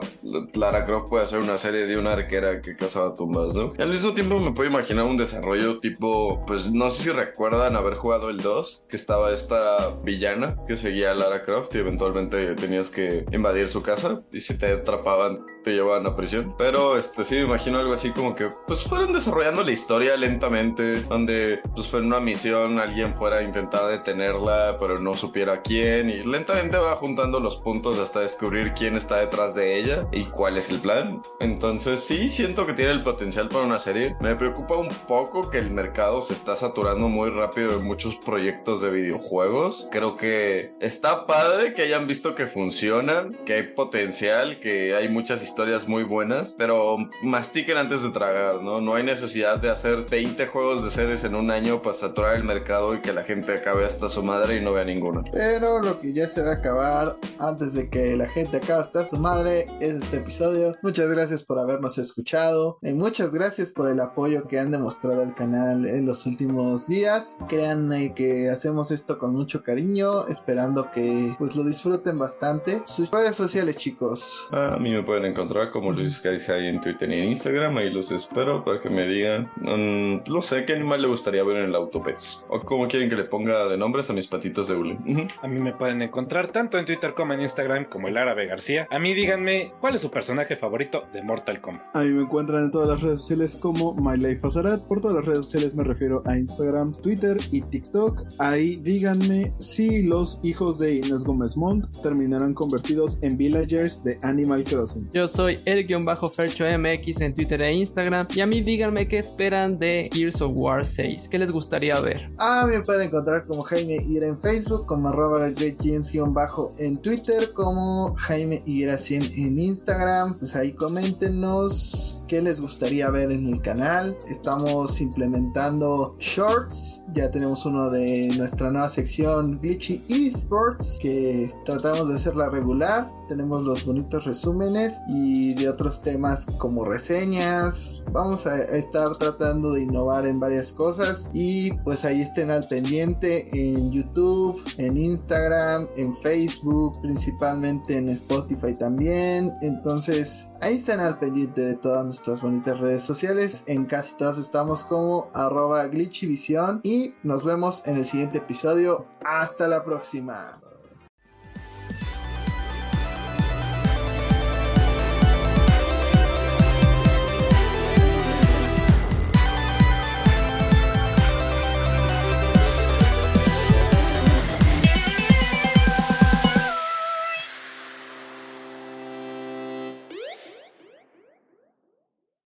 Lara Croft puede hacer una serie de una arquera que cazaba tumbas, ¿no? Y al mismo tiempo me puedo imaginar un desarrollo tipo, pues no sé si recuerdan haber jugado el 2, que estaba esta villana que seguía a Lara Croft y eventualmente tenías que invadir su casa y si te atrapaban te llevaban a prisión. Pero este sí me imagino algo así como que pues fueron desarrollando la historia lentamente, donde pues fue en una misión alguien fuera a intentar detenerla, pero no supiera quién y lentamente va juntando los puntos hasta descubrir quién está detrás de ella y cuál es el plan. Entonces sí siento que tiene el potencial para una serie. Me preocupa un poco que el mercado se está saturando muy rápido de muchos proyectos de videojuegos. Creo que está padre que hayan visto que funcionan, que hay potencial, que hay muchas historias muy buenas, pero mastiquen antes de tragar, ¿no? No hay necesidad de hacer 20 juegos de series en un año para saturar el mercado y que la gente acabe hasta su madre y no vea ninguno. Pero lo que ya se va a acabar antes de que la gente acabe hasta su madre es este episodio. Muchas gracias por habernos escuchado. Y muchas gracias por el apoyo que han demostrado al canal en los últimos días. Créanme que hacemos esto con mucho cariño, esperando que pues lo disfruten bastante. Sus redes sociales, chicos. A mí me pueden encontrar como Luis Sky High en Twitter y en Instagram. Ahí los espero para que me digan, mm, no sé, qué animal le gustaría ver en el Autopets. O cómo quieren que le ponga de nombres a mis patitos de hule. A mí me pueden encontrar tanto en Twitter como en Instagram como el árabe García. A mí díganme cuál es su personaje favorito de Mortal Kombat. A mí me encuentran en todas las redes sociales como MyLifeAzarat. Por todas las redes sociales me refiero a Instagram, Twitter y TikTok. Ahí díganme si los hijos de Inés Gómez Montt terminarán convertidos en villagers de Animal Crossing. Yo soy el guion bajo Fercho MX en Twitter e Instagram. Y a mí díganme qué esperan de Gears of War 6. ¿Qué les gustaría ver? A mí me pueden encontrar como Jaime Higuera en Facebook, como arroba bajo en Twitter, como Jaime Higuera 100 en Instagram. Pues ahí coméntenos qué les gustaría ver en el canal. Estamos implementando shorts. Ya tenemos uno de nuestra nueva sección Glitchy Esports, que tratamos de hacerla regular. Tenemos los bonitos resúmenes y de otros temas como reseñas. Vamos a, estar tratando de innovar en varias cosas y pues ahí estén al pendiente en YouTube, en Instagram, en Facebook, principalmente en Spotify también. Entonces ahí están al pendiente de todas nuestras bonitas redes sociales. En casi todas estamos como arroba glitchyvision y nos vemos en el siguiente episodio. Hasta la próxima.